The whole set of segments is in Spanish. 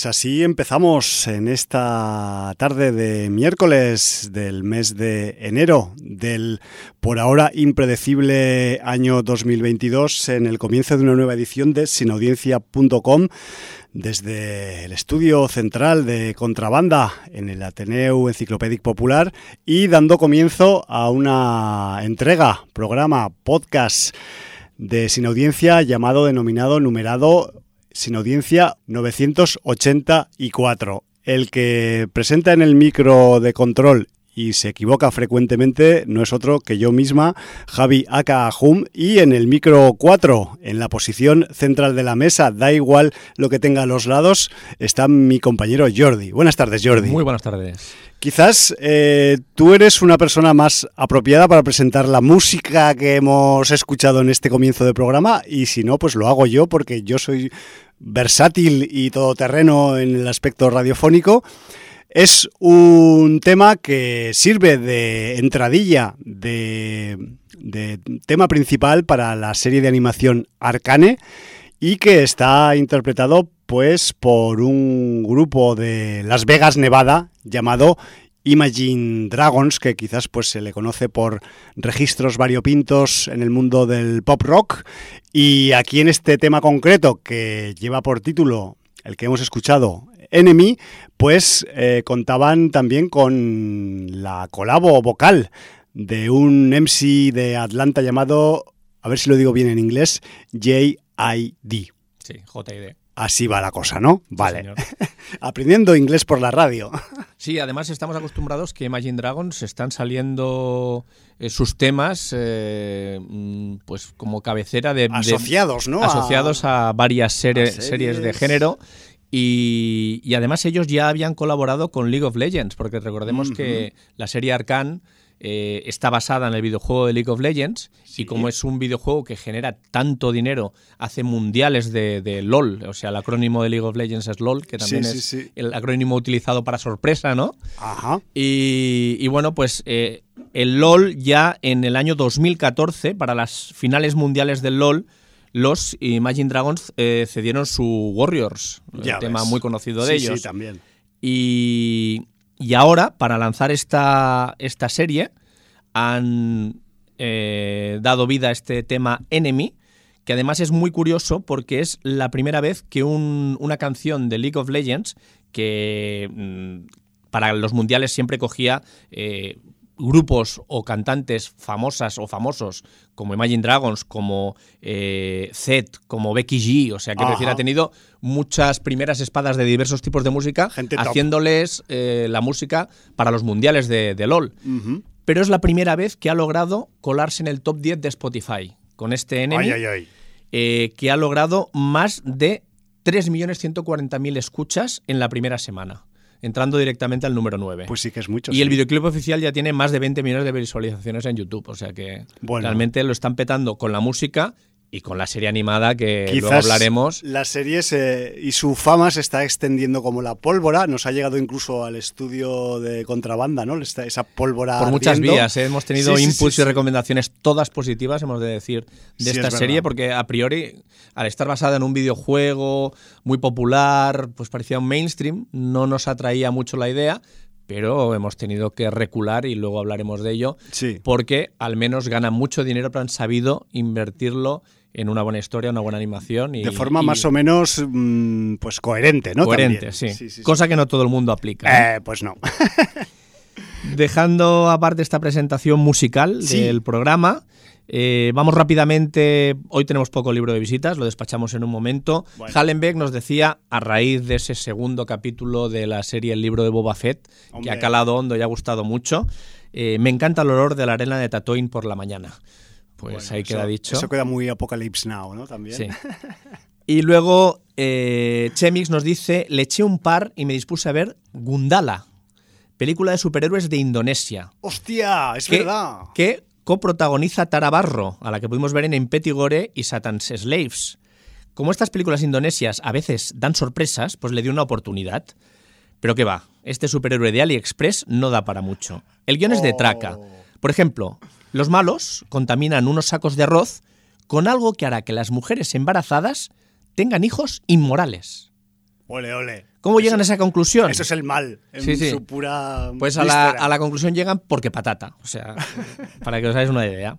Pues así empezamos en esta tarde de miércoles del mes de enero del por ahora impredecible año 2022 en el comienzo de una nueva edición de sinaudiencia.com desde el estudio central de Contrabanda en el Ateneu Enciclopédic Popular y dando comienzo a una entrega, programa, podcast de Sin Audiencia llamado, denominado, numerado Sin Audiencia 984. El que presenta en el micro de control y se equivoca frecuentemente no es otro que yo misma, Javi Aka y en el micro 4, en la posición central de la mesa, da igual lo que tenga a los lados, está mi compañero Jordi. Buenas tardes, Jordi. Muy buenas tardes. Quizás eh, tú eres una persona más apropiada para presentar la música que hemos escuchado en este comienzo de programa y si no, pues lo hago yo porque yo soy versátil y todoterreno en el aspecto radiofónico. Es un tema que sirve de entradilla, de, tema principal para la serie de animación Arcane y que está interpretado pues por un grupo de Las Vegas, Nevada, llamado Imagine Dragons, que quizás pues se le conoce por registros variopintos en el mundo del pop rock. Y aquí en este tema concreto, que lleva por título el que hemos escuchado, Enemy, pues eh, contaban también con la colabo vocal de un MC de Atlanta llamado, a ver si lo digo bien en inglés, J.I.D. Sí, JID. Así va la cosa, ¿no? Vale. Aprendiendo inglés por la radio. Sí, además estamos acostumbrados que Imagine Dragons están saliendo eh, sus temas eh, mm, pues como cabecera de... de- Asociados, ¿no? asociados a, varias a series. series de género. Y, y además ellos ya habían colaborado con League of Legends, porque recordemos que la serie Arcane eh, está basada en el videojuego de League of Legends y como es un videojuego que genera tanto dinero, hace mundiales de, LOL, o sea, el acrónimo de League of Legends es LOL, que también es el acrónimo utilizado para sorpresa, ¿no? Ajá. Y, bueno, pues eh, el LOL ya en el año 2014, para las finales mundiales del LOL, los Imagine Dragons eh, cedieron su Warriors, un tema muy conocido de ellos. Sí, también. Y, y ahora, para lanzar esta, esta serie, han eh, dado vida a este tema Enemy, que además es muy curioso porque es la primera vez que una canción de League of Legends, que mm, para los mundiales siempre cogía eh, grupos o cantantes famosas o famosos como Imagine Dragons, como eh, Zed, como Becky G, o sea, que decir, ha tenido muchas primeras espadas de diversos tipos de música, haciéndoles eh, la música para los mundiales de, LOL. Pero es la primera vez que ha logrado colarse en el top 10 de Spotify con este Enemy, eh, que ha logrado más de 3.140.000 escuchas en la primera semana entrando directamente al número 9. Pues sí que es mucho. Y el videoclip oficial ya tiene más de 20 millones de visualizaciones en YouTube, o sea que realmente lo están petando con la música y con la serie animada que luego hablaremos. La serie y su fama se está extendiendo como la pólvora. Nos ha llegado incluso al estudio de contrabanda, ¿no? Esa pólvora. Por muchas vías. ¿eh? Hemos tenido inputs y recomendaciones todas positivas, hemos de decir, de esta serie, porque a priori, al estar basada en un videojuego muy popular, pues parecía un mainstream, no nos atraía mucho la idea, pero hemos tenido que recular y luego hablaremos de ello, porque al menos gana mucho dinero, pero han sabido invertirlo en una buena historia, una buena animación. Y, de forma más o menos mm, pues coherente, ¿no? Coherente, sí. Cosa que no todo el mundo aplica. Eh, pues no. Dejando aparte esta presentación musical del programa, eh, vamos rápidamente. Hoy tenemos poco libro de visitas, lo despachamos en un momento. Hallenbeck nos decía, a raíz de ese segundo capítulo de la serie El libro de Boba Fett, que ha calado hondo y ha gustado mucho, eh, me encanta el olor de la arena de Tatooine por la mañana. Pues ahí queda dicho. Eso queda muy Apocalypse Now, ¿no? También. Sí. Y luego eh, Chemix nos dice, le eché un par y me dispuse a ver Gundala, película de superhéroes de Indonesia. ¡Hostia! Es verdad. Que coprotagoniza Tara Barro, a la que pudimos ver en Impetigore y Satan's Slaves. Como estas películas indonesias a veces dan sorpresas, pues le dio una oportunidad. Pero qué va, este superhéroe de AliExpress no da para mucho. El guion es de traca. Oh. Por ejemplo, los malos contaminan unos sacos de arroz con algo que hará que las mujeres embarazadas tengan hijos inmorales. Ole, ole. ¿Cómo llegan a esa conclusión? Eso es el mal, en su pura. Pues a la, conclusión llegan porque patata. O sea, para que os hagáis una idea.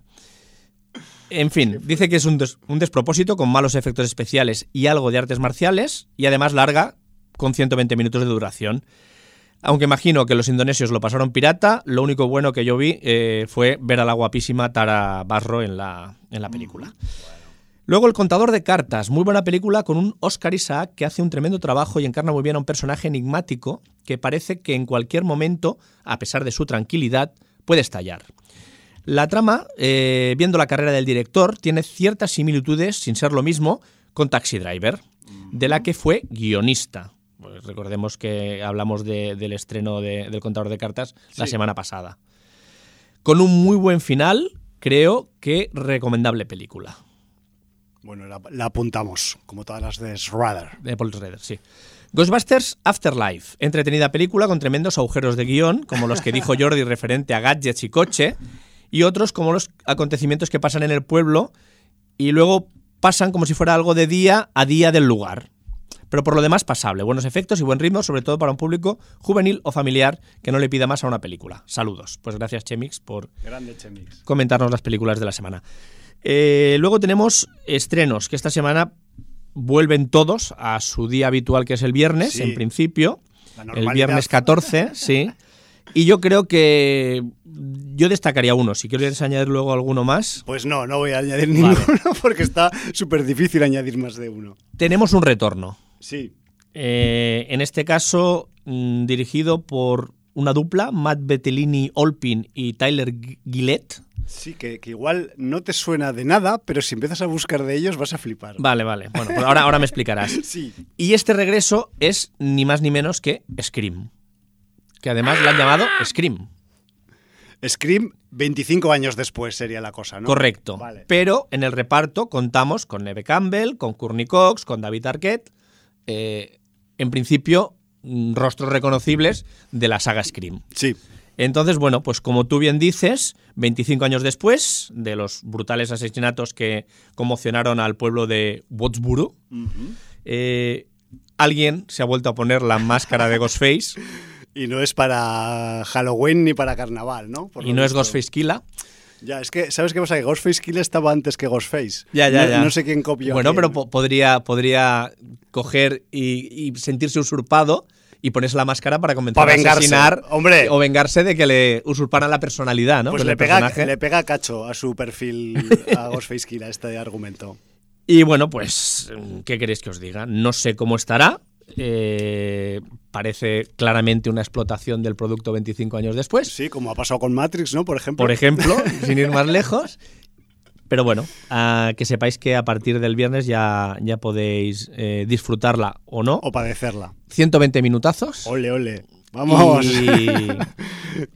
En fin, dice que es un, un, despropósito con malos efectos especiales y algo de artes marciales, y además larga, con 120 minutos de duración. Aunque imagino que los indonesios lo pasaron pirata, lo único bueno que yo vi eh, fue ver a la guapísima Tara Barro en la, en la película. Luego El contador de cartas, muy buena película con un Oscar Isaac que hace un tremendo trabajo y encarna muy bien a un personaje enigmático que parece que en cualquier momento, a pesar de su tranquilidad, puede estallar. La trama, eh, viendo la carrera del director, tiene ciertas similitudes, sin ser lo mismo, con Taxi Driver, de la que fue guionista. Pues recordemos que hablamos del estreno del contador de cartas la semana pasada. Con un muy buen final, creo que recomendable película. Bueno, la, apuntamos, como todas las de Schrader. De Paul Schrader, sí. Ghostbusters Afterlife, entretenida película con tremendos agujeros de guion, como los que dijo Jordi referente a gadgets y coche, y otros como los acontecimientos que pasan en el pueblo y luego pasan como si fuera algo de día a día del lugar pero por lo demás pasable, buenos efectos y buen ritmo, sobre todo para un público juvenil o familiar que no le pida más a una película. Saludos. Pues gracias Chemix por comentarnos las películas de la semana. Eh, luego tenemos estrenos, que esta semana vuelven todos a su día habitual, que es el viernes, en principio. El viernes 14, sí. Y yo creo que yo destacaría uno. Si quieres añadir luego alguno más. Pues no, no voy a añadir ninguno porque está súper difícil añadir más de uno. Tenemos un retorno. Sí. Eh, en este caso, mm, dirigido por una dupla, Matt Bettelini Olpin y Tyler Gillette. Sí, que, igual no te suena de nada, pero si empiezas a buscar de ellos vas a flipar. Vale, vale. Bueno, pues ahora, ahora me explicarás. sí. Y este regreso es ni más ni menos que Scream. Que además le han llamado Scream. Scream 25 años después sería la cosa, ¿no? Correcto. Vale. Pero en el reparto contamos con Neve Campbell, con Courtney Cox, con David Arquette. Eh, en principio, mm, rostros reconocibles de la saga Scream. Sí. Entonces, bueno, pues como tú bien dices, 25 años después de los brutales asesinatos que conmocionaron al pueblo de Woodsboro, eh, alguien se ha vuelto a poner la máscara de Ghostface Y no es para Halloween ni para carnaval, ¿no? Por y no es. Ghostface Killa. Ya, es que, ¿sabes qué pasa? Que Ghostface Kill estaba antes que Ghostface. Ya, ya, no, ya. no sé quién copió. Bueno, quién. pero po- podría, podría coger y, y sentirse usurpado y ponerse la máscara para comenzar Pa' a vengarse, asesinar hombre. o vengarse de que le usurparan la personalidad, ¿no? Pues le pega, le pega cacho a su perfil, a Ghostface Kill, a este argumento. Y bueno, pues, ¿qué queréis que os diga? No sé cómo estará. Eh, parece claramente una explotación del producto 25 años después. Sí, como ha pasado con Matrix, ¿no? Por ejemplo. por ejemplo, sin ir más lejos. Pero bueno, que sepáis que a partir del viernes ya, ya podéis eh, disfrutarla o no. O padecerla. 120 minutazos. Ole, ole. Vamos. Y,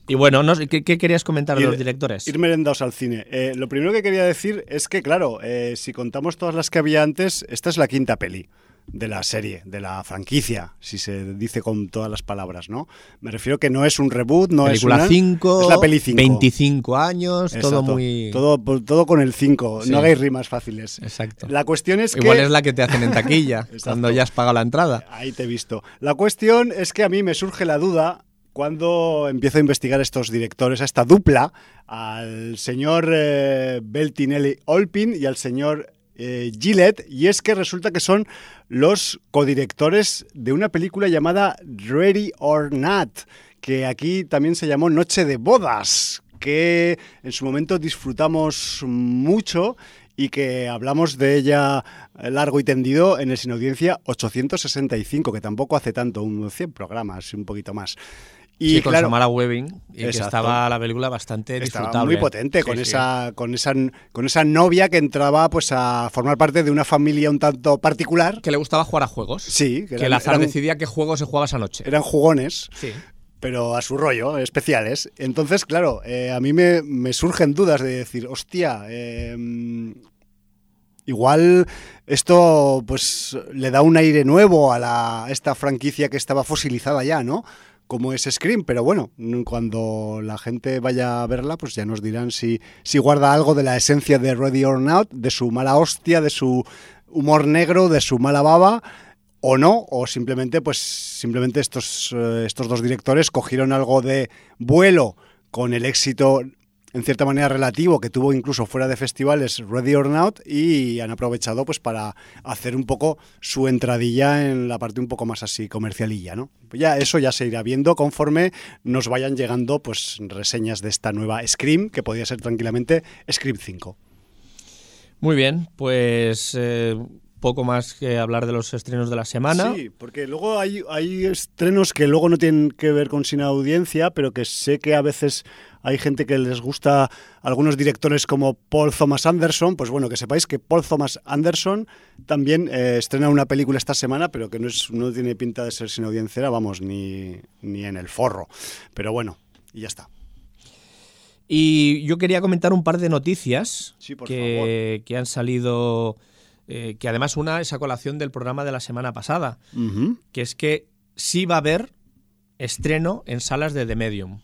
y bueno, no ¿qué, qué querías comentar de los directores? Ir merendados al cine. Eh, lo primero que quería decir es que, claro, si contamos todas las que había antes, esta es la quinta peli de la serie, de la franquicia, si se dice con todas las palabras, ¿no? Me refiero que no es un reboot, no Película es una... 5, es la peli 5. 25 años, todo muy... Todo, todo con el 5, Sí. no hagáis rimas fáciles. Exacto. La cuestión es Igual que... es la que te hacen en taquilla, cuando ya has pagado la entrada. Ahí te he visto. La cuestión es que a mí me surge la duda cuando empiezo a investigar estos directores, a esta dupla, al señor eh, Beltinelli Olpin y al señor eh, Gillette, y es que resulta que son los codirectores de una película llamada Ready or Not, que aquí también se llamó Noche de Bodas, que en su momento disfrutamos mucho y que hablamos de ella largo y tendido en el Sin Audiencia 865, que tampoco hace tanto, unos 100 programas, un poquito más. Y sí, con claro, Samara Webbing, y que estaba la película bastante estaba disfrutable. muy potente Sí, con sí. esa con esa con esa novia que entraba pues a formar parte de una familia un tanto particular. Que le gustaba jugar a juegos. Sí, que que, el azar decidía qué juego se jugaba esa noche. Eran jugones, Sí. pero a su rollo, especiales. Entonces, claro, eh, a mí me, me surgen dudas de decir, hostia, eh, igual esto pues le da un aire nuevo a, la, a esta franquicia que estaba fosilizada ya, ¿no? Como es Scream, pero bueno, cuando la gente vaya a verla, pues ya nos dirán si, si guarda algo de la esencia de Ready or Not, de su mala hostia, de su humor negro, de su mala baba, o no, o simplemente, pues simplemente estos, eh, estos dos directores cogieron algo de vuelo con el éxito en cierta manera relativo que tuvo incluso fuera de festivales Ready or Not y han aprovechado pues para hacer un poco su entradilla en la parte un poco más así comercialilla, ¿no? Pues ya eso ya se irá viendo conforme nos vayan llegando pues reseñas de esta nueva Scream que podría ser tranquilamente Scream 5. Muy bien, pues eh, poco más que hablar de los estrenos de la semana. Sí, porque luego hay, hay estrenos que luego no tienen que ver con sin audiencia, pero que sé que a veces hay gente que les gusta algunos directores como Paul Thomas Anderson. Pues bueno, que sepáis que Paul Thomas Anderson también eh, estrena una película esta semana, pero que no, es, no tiene pinta de ser sin audiencia, vamos, ni, ni en el forro. Pero bueno, y ya está. Y yo quería comentar un par de noticias Sí, que, que han salido, eh, que además una es a colación del programa de la semana pasada, que es que sí va a haber estreno en salas de The Medium.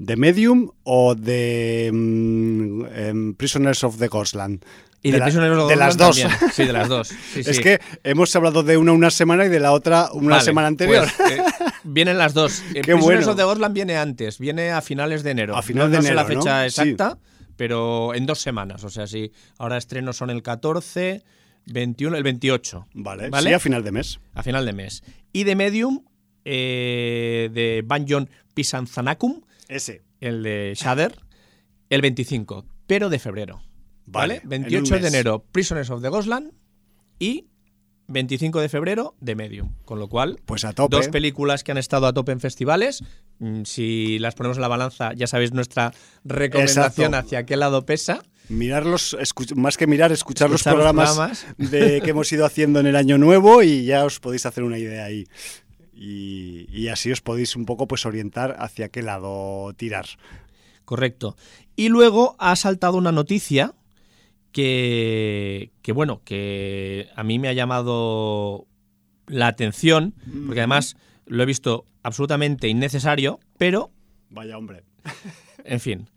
¿De Medium o de mm, em, Prisoners of the Ghostland? Y de, la- of de las dos. también. Sí, de las dos. Sí, Es sí. que hemos hablado de una una semana y de la otra una Vale, semana anterior. pues, eh, vienen las dos. Eh, Qué Prisoners bueno. of the Ghostland viene antes, viene a finales de enero. A final no, de no sé la enero, ¿no? fecha Sí. exacta, pero en dos semanas. O sea, sí, ahora estrenos son el 14, 21, el 28. Vale, ¿Vale? sí, a final de mes. a final de mes. Y de Medium, eh, de Banjon Pisanzanacum, Ese. el de Shader, el 25, pero de febrero. Vale, ¿Vale? en un 28 de enero, Prisoners of the Ghostland y 25 de febrero, de Medium. Con lo cual, Pues a tope. dos películas que han estado a tope en festivales. Mm, Si las ponemos en la balanza, ya sabéis nuestra recomendación Exacto. hacia qué lado pesa. Mirarlos, más que mirar, escuchar, los Escuchar los programas, programas. de que hemos ido haciendo en el año nuevo y ya os podéis hacer una idea ahí. Y, y así os podéis un poco pues orientar hacia qué lado tirar. Correcto. Y luego ha saltado una noticia que, que, bueno, que a mí me ha llamado la atención, porque además lo he visto absolutamente innecesario, pero... Vaya hombre. En fin.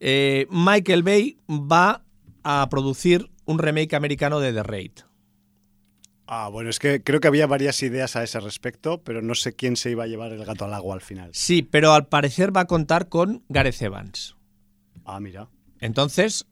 Eh, Michael Bay va a producir un remake americano de The Raid. Ah, bueno, es que creo que había varias ideas a ese respecto, pero no sé quién se iba a llevar el gato al agua al final. Sí, pero al parecer va a contar con Gareth Evans. Ah, mira. Entonces,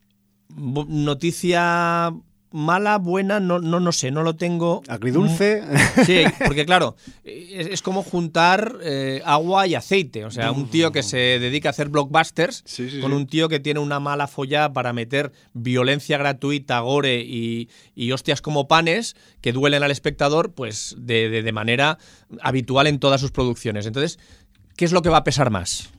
noticia mala, buena, no, no, no sé, no lo tengo. Agridulce. Sí, porque claro, es, como juntar eh, agua y aceite. O sea, un tío que se dedica a hacer blockbusters con un tío que tiene una mala folla para meter violencia gratuita, gore y, hostias como panes que duelen al espectador, pues de, de manera habitual en todas sus producciones. Entonces, ¿qué es lo que va a pesar más?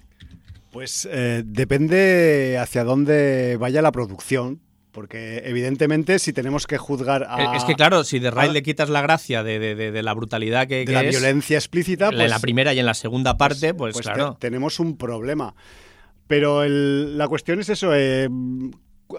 Pues eh, depende hacia dónde vaya la producción, porque evidentemente si tenemos que juzgar a... Es que claro, si de Raid le quitas la gracia de, la brutalidad que, de la violencia explícita... Pues, en la primera y en la segunda pues, parte, pues, pues, claro... tenemos un problema. Pero la cuestión es eso, eh,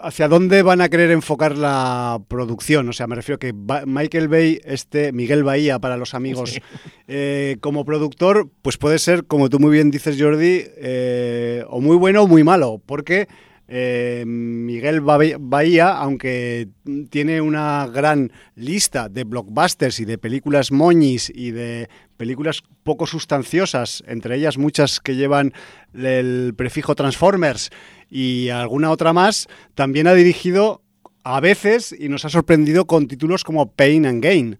hacia dónde van a querer enfocar la producción. O sea, me refiero que Michael Bay, este Miguel Bahía para los amigos, eh, como productor, pues puede ser, como tú muy bien dices, Jordi, eh, o muy bueno o muy malo, porque eh, Miguel Bahía, aunque tiene una gran lista de blockbusters y de películas moñis y de películas poco sustanciosas, entre ellas muchas que llevan el prefijo Transformers y alguna otra más, también ha dirigido a veces y nos ha sorprendido con títulos como Pain and Gain.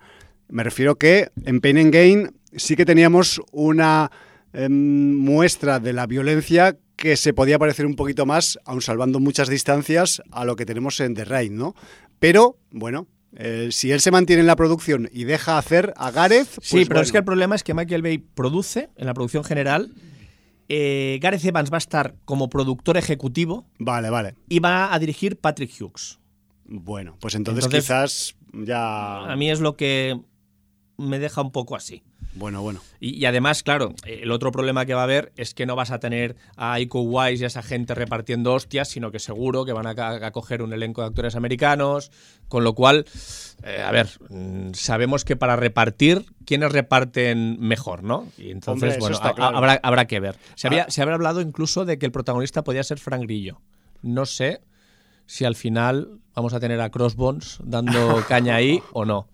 Me refiero que en Pain and Gain sí que teníamos una em, muestra de la violencia que se podía parecer un poquito más, aun salvando muchas distancias, a lo que tenemos en The Raid, ¿no? Pero, bueno, eh, si él se mantiene en la producción y deja hacer a Gareth. Pues sí, pero es que el problema es que Michael Bay produce en la producción general. Eh, Gareth Evans va a estar como productor ejecutivo. Vale, vale. Y va a dirigir Patrick Hughes. Bueno, pues entonces quizás ya. A mí es lo que me deja un poco así. Bueno, bueno. Y, además, claro, el otro problema que va a haber es que no vas a tener a Iko Wise y a esa gente repartiendo hostias, sino que seguro que van a, coger un elenco de actores americanos, con lo cual, eh, a ver, mm, sabemos que para repartir, ¿quiénes reparten mejor, no? Y entonces, bueno, habrá, habrá, que ver. Se había, ah. se había hablado incluso de que el protagonista podía ser Frank Grillo. No sé si al final vamos a tener a Crossbones dando caña ahí o no.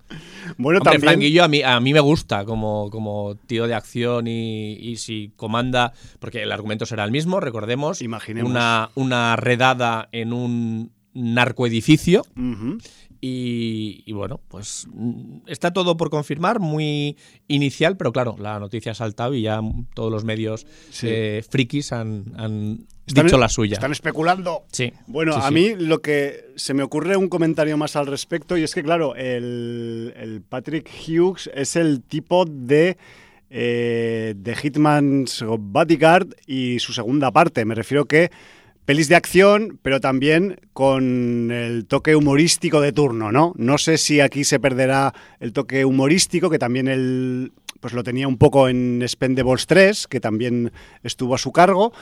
Bueno, también... Franquillo a mí, a mí me gusta como, como tío de acción y, si comanda, porque el argumento será el mismo, recordemos, Imaginemos. Una, una redada en un narcoedificio. Y, bueno, pues mm, está todo por confirmar, muy inicial, pero claro, la noticia ha saltado y ya todos los medios eh, frikis han, dicho la suya. Están especulando. Sí. Bueno, a mí lo que se me ocurre un comentario más al respecto y es que, claro, el, Patrick Hughes es el tipo de... Eh, de Hitman's Bodyguard y su segunda parte. Me refiero que pelis de acción, pero también con el toque humorístico de turno, ¿no? No sé si aquí se perderá el toque humorístico, que también él pues lo tenía un poco en Spendables 3, que también estuvo a su cargo.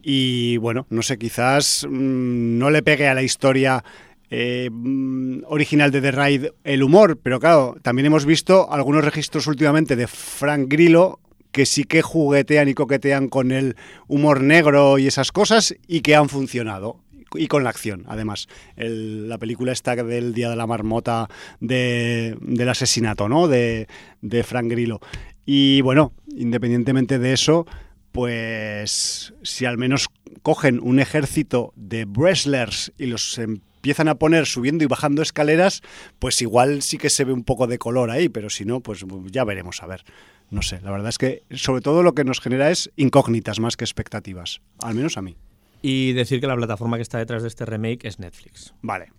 Y bueno, no sé, quizás mm, no le pegue a la historia eh, mm, original de The Raid el humor, pero claro, también hemos visto algunos registros últimamente de Frank Grillo que sí que juguetean y coquetean con el humor negro y esas cosas y que han funcionado y con la acción, además. la película está del Día de la Marmota del asesinato, ¿no? De, de Frank Grillo. Y bueno, independientemente de eso, pues si al menos cogen un ejército de wrestlers y los empiezan a poner subiendo y bajando escaleras, pues igual sí que se ve un poco de color ahí, pero si no, pues ya veremos a ver no sé, la verdad es que sobre todo lo que nos genera es incógnitas más que expectativas, al menos a mí. Y decir que la plataforma que está detrás de este remake es Netflix. Vale,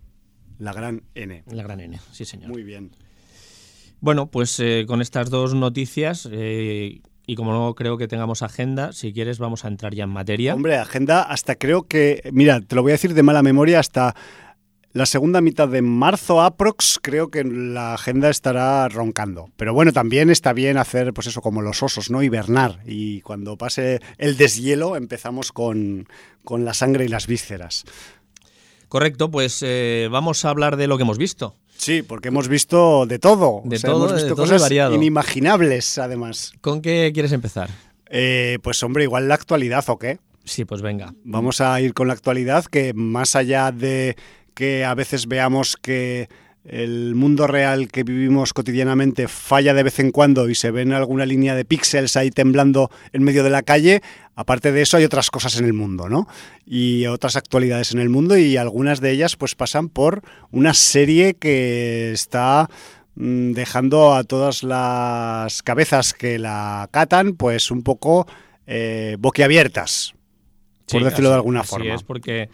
la gran N. La gran N, sí señor. Muy bien. Bueno, pues eh, con estas dos noticias... Eh, y como no creo que tengamos agenda, si quieres vamos a entrar ya en materia. Hombre, agenda hasta creo que, mira, te lo voy a decir de mala memoria, hasta la segunda mitad de marzo aprox, creo que la agenda estará roncando. Pero bueno, también está bien hacer, pues eso, como los osos, ¿no? Hibernar. Y cuando pase el deshielo, empezamos con, con la sangre y las vísceras. Correcto, pues eh, vamos a hablar de lo que hemos visto. Sí, porque hemos visto de todo. De todo, hemos visto de todo cosas variado. inimaginables, además. ¿Con qué quieres empezar? Eh, pues hombre, igual la actualidad, ¿o qué? Sí, pues venga. Vamos a ir con la actualidad, que más allá de que a veces veamos que el mundo real que vivimos cotidianamente falla de vez en cuando y se ve en alguna línea de píxeles ahí temblando en medio de la calle, aparte de eso hay otras cosas en el mundo, ¿no? Y otras actualidades en el mundo y algunas de ellas pues pasan por una serie que está mm, dejando a todas las cabezas que la catan pues un poco eh, boquiabiertas, por Sí, decirlo de alguna así forma. es porque,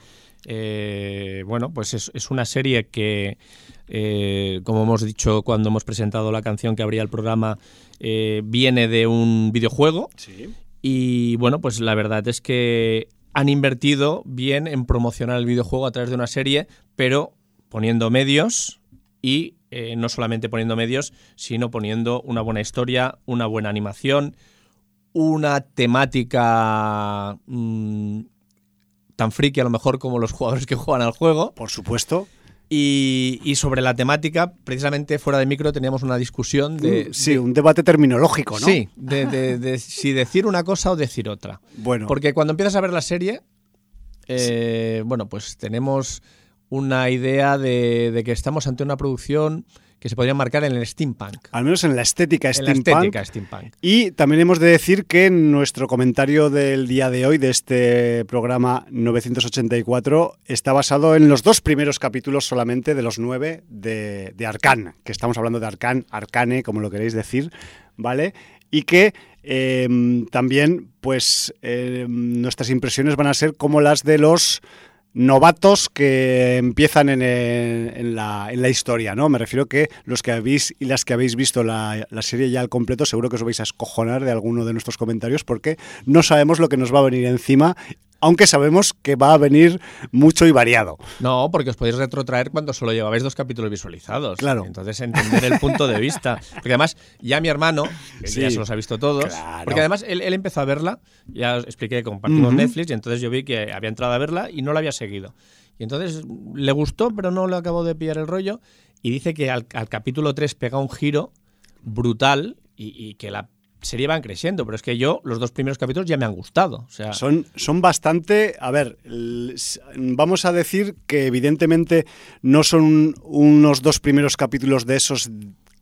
eh, bueno, pues es, es una serie que, eh, como hemos dicho cuando hemos presentado la canción que abría el programa, eh, viene de un videojuego. Y bueno, pues la verdad es que han invertido bien en promocionar el videojuego a través de una serie, pero poniendo medios y no solamente poniendo medios, sino poniendo una buena historia, una buena animación, una temática mm, tan friki a lo mejor como los jugadores que juegan al juego. Por supuesto. Y, y sobre la temática, precisamente fuera de micro teníamos una discusión de... Un- sí, un debate terminológico, ¿no? Sí, de, de- de si decir una cosa o decir otra. Bueno, Porque cuando empiezas a ver la serie, eh, bueno, pues tenemos una idea de, de que estamos ante una producción que se podría marcar en el steampunk. al menos en la estética En la steampunk. estética steampunk. Y también hemos de decir que nuestro comentario del día de hoy, de este programa 984, está basado en los dos primeros capítulos solamente de los nueve de, de que estamos hablando de Arcane, Arcane, como lo queréis decir, ¿vale? Y que eh, también, pues, eh, nuestras impresiones van a ser como las de los novatos que empiezan en, la historia, ¿no? Me refiero que los que habéis y las que habéis visto la, la serie ya al completo, seguro que os vais a escojonar de alguno de nuestros comentarios porque no sabemos lo que nos va a venir encima, aunque sabemos que va a venir mucho y variado. No, porque os podéis retrotraer cuando solo llevabais dos capítulos visualizados. Claro. Entonces entender el punto de vista. Porque además, ya mi hermano, que Sí. ya se los ha visto todos, Claro. porque además él, él empezó a verla, ya os expliqué que compartimos. Netflix, y entonces yo vi que había entrado a verla y no la había seguido. Y entonces le gustó, pero no le acabó de pillar el rollo, y dice que al, al capítulo 3 pega un giro brutal y, y que la serie van creciendo, pero es que yo los dos primeros capítulos ya me han gustado. Son, son bastante, a ver, vamos a decir que evidentemente no son unos dos primeros capítulos de esos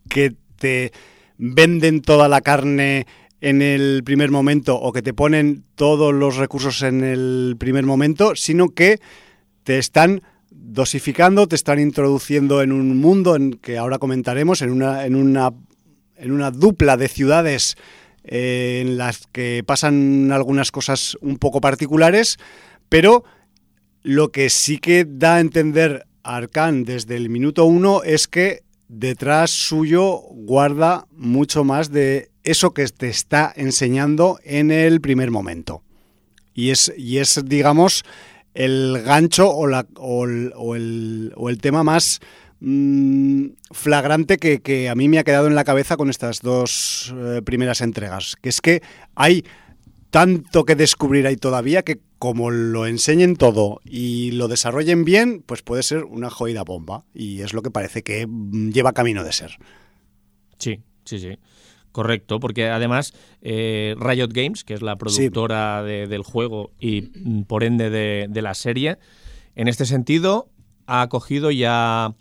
que te venden toda la carne en el primer momento o que te ponen todos los recursos en el primer momento, sino que te están dosificando, te están introduciendo en un mundo en que ahora comentaremos, en una, en una, en una dupla de ciudades eh, en las que pasan algunas cosas un poco particulares, pero lo que sí que da a entender Arcan desde el minuto uno es que detrás suyo guarda mucho más de eso que te está enseñando en el primer momento. Y es, y es digamos, el gancho o, la, o, el, o el- o el tema más mm, flagrante que, que a mí me ha quedado en la cabeza con estas dos eh, primeras entregas. Que es que hay tanto que descubrir ahí todavía que como lo enseñen todo y lo desarrollen bien, pues puede ser una jodida bomba. Y es lo que parece que mm, lleva camino de ser. Sí, sí, sí. Correcto, porque además eh, Riot Games, que es la productora de- del juego y mm, por ende de, de la serie, en este sentido ha cogido y ha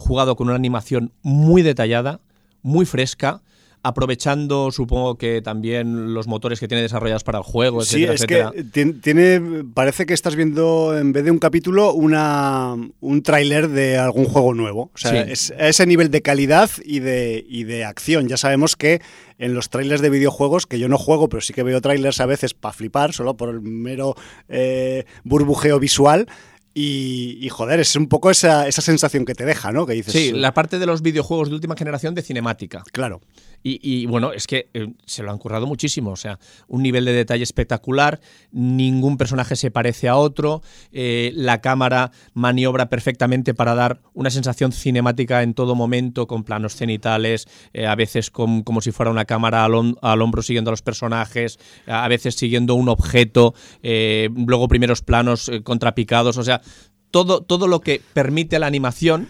jugado con una animación muy detallada, muy fresca, aprovechando supongo que también los motores que tiene desarrollados para el juego, Sí, etcétera, es etcétera. que tien- tiene, parece que estás viendo en vez de un capítulo una, un tráiler de algún juego nuevo. O sea, Sí. es a ese nivel de calidad y de, y de acción. Ya sabemos que en los trailers de videojuegos, que yo no juego, pero sí que veo trailers a veces para flipar, solo por el mero eh, burbujeo visual. Y, y, joder, es un poco esa, esa sensación que te deja, ¿no? Que dices, Sí, la parte de los videojuegos de última generación de cinemática. claro. Y, bueno, es que eh, se lo han currado muchísimo. O sea, un nivel de detalle espectacular, ningún personaje se parece a otro, eh, la cámara maniobra perfectamente para dar una sensación cinemática en todo momento, con planos cenitales, eh, a veces como si fuera una cámara al, al, hombro siguiendo a los personajes, a veces siguiendo un objeto, luego primeros planos contrapicados. O sea, todo, todo lo que permite la animación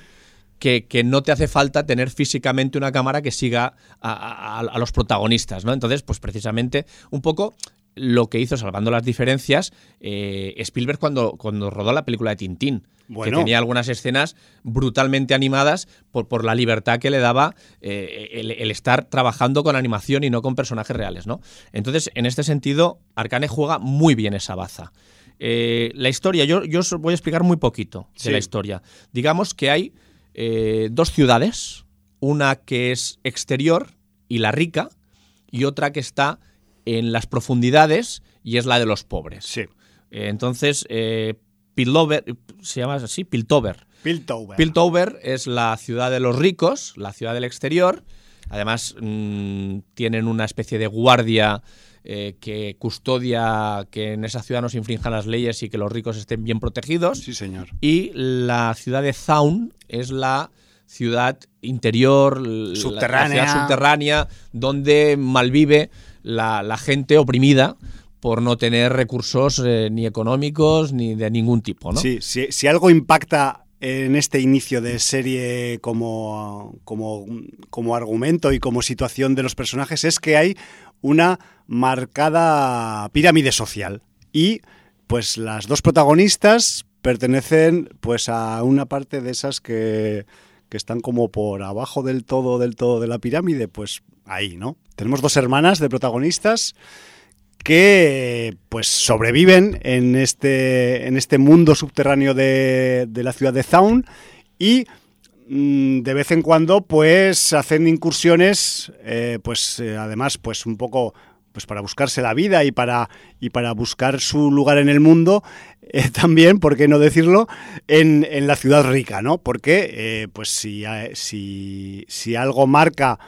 que, no te hace falta tener físicamente una cámara que siga a, los protagonistas, ¿no? Entonces, pues precisamente un poco lo que hizo, salvando las diferencias, eh, Spielberg cuando, cuando rodó la película de Tintín. Que tenía algunas escenas brutalmente animadas por, por la libertad que le daba eh, el, estar trabajando con animación y no con personajes reales, ¿no? Entonces, en este sentido, Arcane juega muy bien esa baza. Eh, la historia, yo, yo os voy a explicar muy poquito de la historia. Digamos que hay eh, dos ciudades, una que es exterior y la rica, y otra que está en las profundidades y es la de los pobres. Sí. Eh, entonces, eh, Piltover, se llama así, Piltover. Piltover. Piltover es la ciudad de los ricos, la ciudad del exterior. Además, mm, tienen una especie de guardia eh, que custodia que en esa ciudad no se infrinjan las leyes y que los ricos estén bien protegidos. Sí, señor. Y la ciudad de Zaun es la ciudad interior, subterránea, ciudad subterránea donde malvive la, gente oprimida por no tener recursos eh, ni económicos ni de ningún tipo. ¿no? Sí, si, algo impacta en este inicio de serie como, como, como argumento y como situación de los personajes es que hay una marcada pirámide social. Y pues las dos protagonistas pertenecen pues a una parte de esas que, que están como por abajo del todo, del todo de la pirámide, pues ahí, ¿no? Tenemos dos hermanas de protagonistas que pues sobreviven en este, en este mundo subterráneo de, de la ciudad de Zaun y mm, de vez en cuando pues hacen incursiones eh, pues eh, además pues un poco pues para buscarse la vida y para, y para buscar su lugar en el mundo, eh, también, ¿por qué no decirlo?, en, la ciudad rica, ¿no? Porque, eh, pues si, eh, si, si, algo marca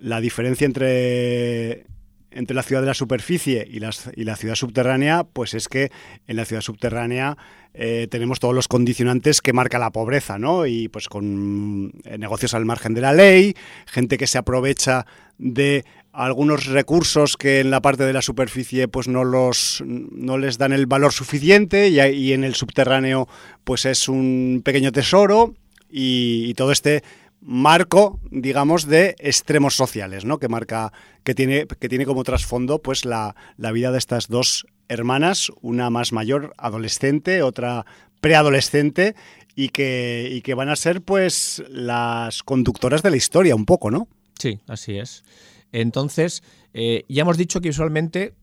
la diferencia entre, entre la ciudad de la superficie y, y la ciudad subterránea, pues es que en la ciudad subterránea tenemos todos los condicionantes que marca la pobreza, ¿no? Y pues con negocios al margen de la ley, gente que se aprovecha de algunos recursos que en la parte de la superficie pues no los no les dan el valor suficiente y, en el subterráneo pues es un pequeño tesoro y, todo este marco digamos de extremos sociales no que marca que tiene que tiene como trasfondo pues la, la vida de estas dos hermanas una más mayor adolescente otra preadolescente y que y que van a ser pues las conductoras de la historia un poco no sí así es entonces, eh, ya hemos dicho que visualmente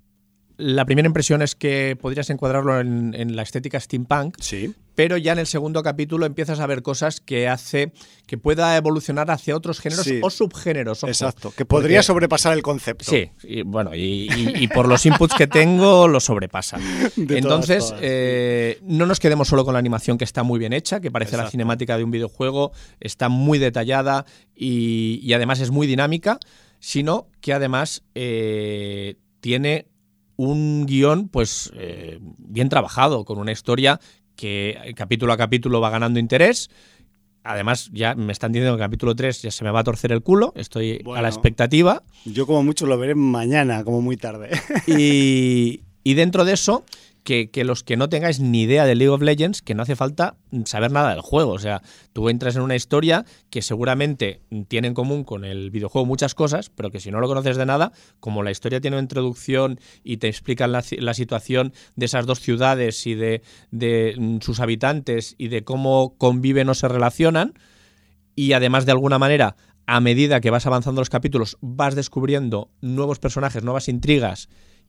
la primera impresión es que podrías encuadrarlo en, la estética steampunk, sí. pero ya en el segundo capítulo empiezas a ver cosas que hace que pueda evolucionar hacia otros géneros o subgéneros. Exacto, que podría sobrepasar el concepto. Sí, y, bueno, y, por los inputs que tengo lo sobrepasa. Entonces, eh, no nos quedemos solo con la animación que está muy bien hecha, que parece la cinemática de un videojuego, está muy detallada y además es muy dinámica sino que además eh, tiene un guion pues eh, bien trabajado, con una historia que capítulo a capítulo va ganando interés. Además, ya me están diciendo que el capítulo 3 ya se me va a torcer el culo, estoy a la expectativa. Yo como mucho lo veré mañana, como muy tarde. y, y dentro de eso, que, los que no tengáis ni idea de League of Legends, que no hace falta saber nada del juego. O sea, tú entras en una historia que seguramente tiene en común con el videojuego muchas cosas, pero que si no lo conoces de nada, como la historia tiene una introducción y te explican la, situación de esas dos ciudades y de, de mm, sus habitantes y de cómo conviven o se relacionan, y además de alguna manera a medida que vas avanzando los capítulos, vas descubriendo nuevos personajes, nuevas intrigas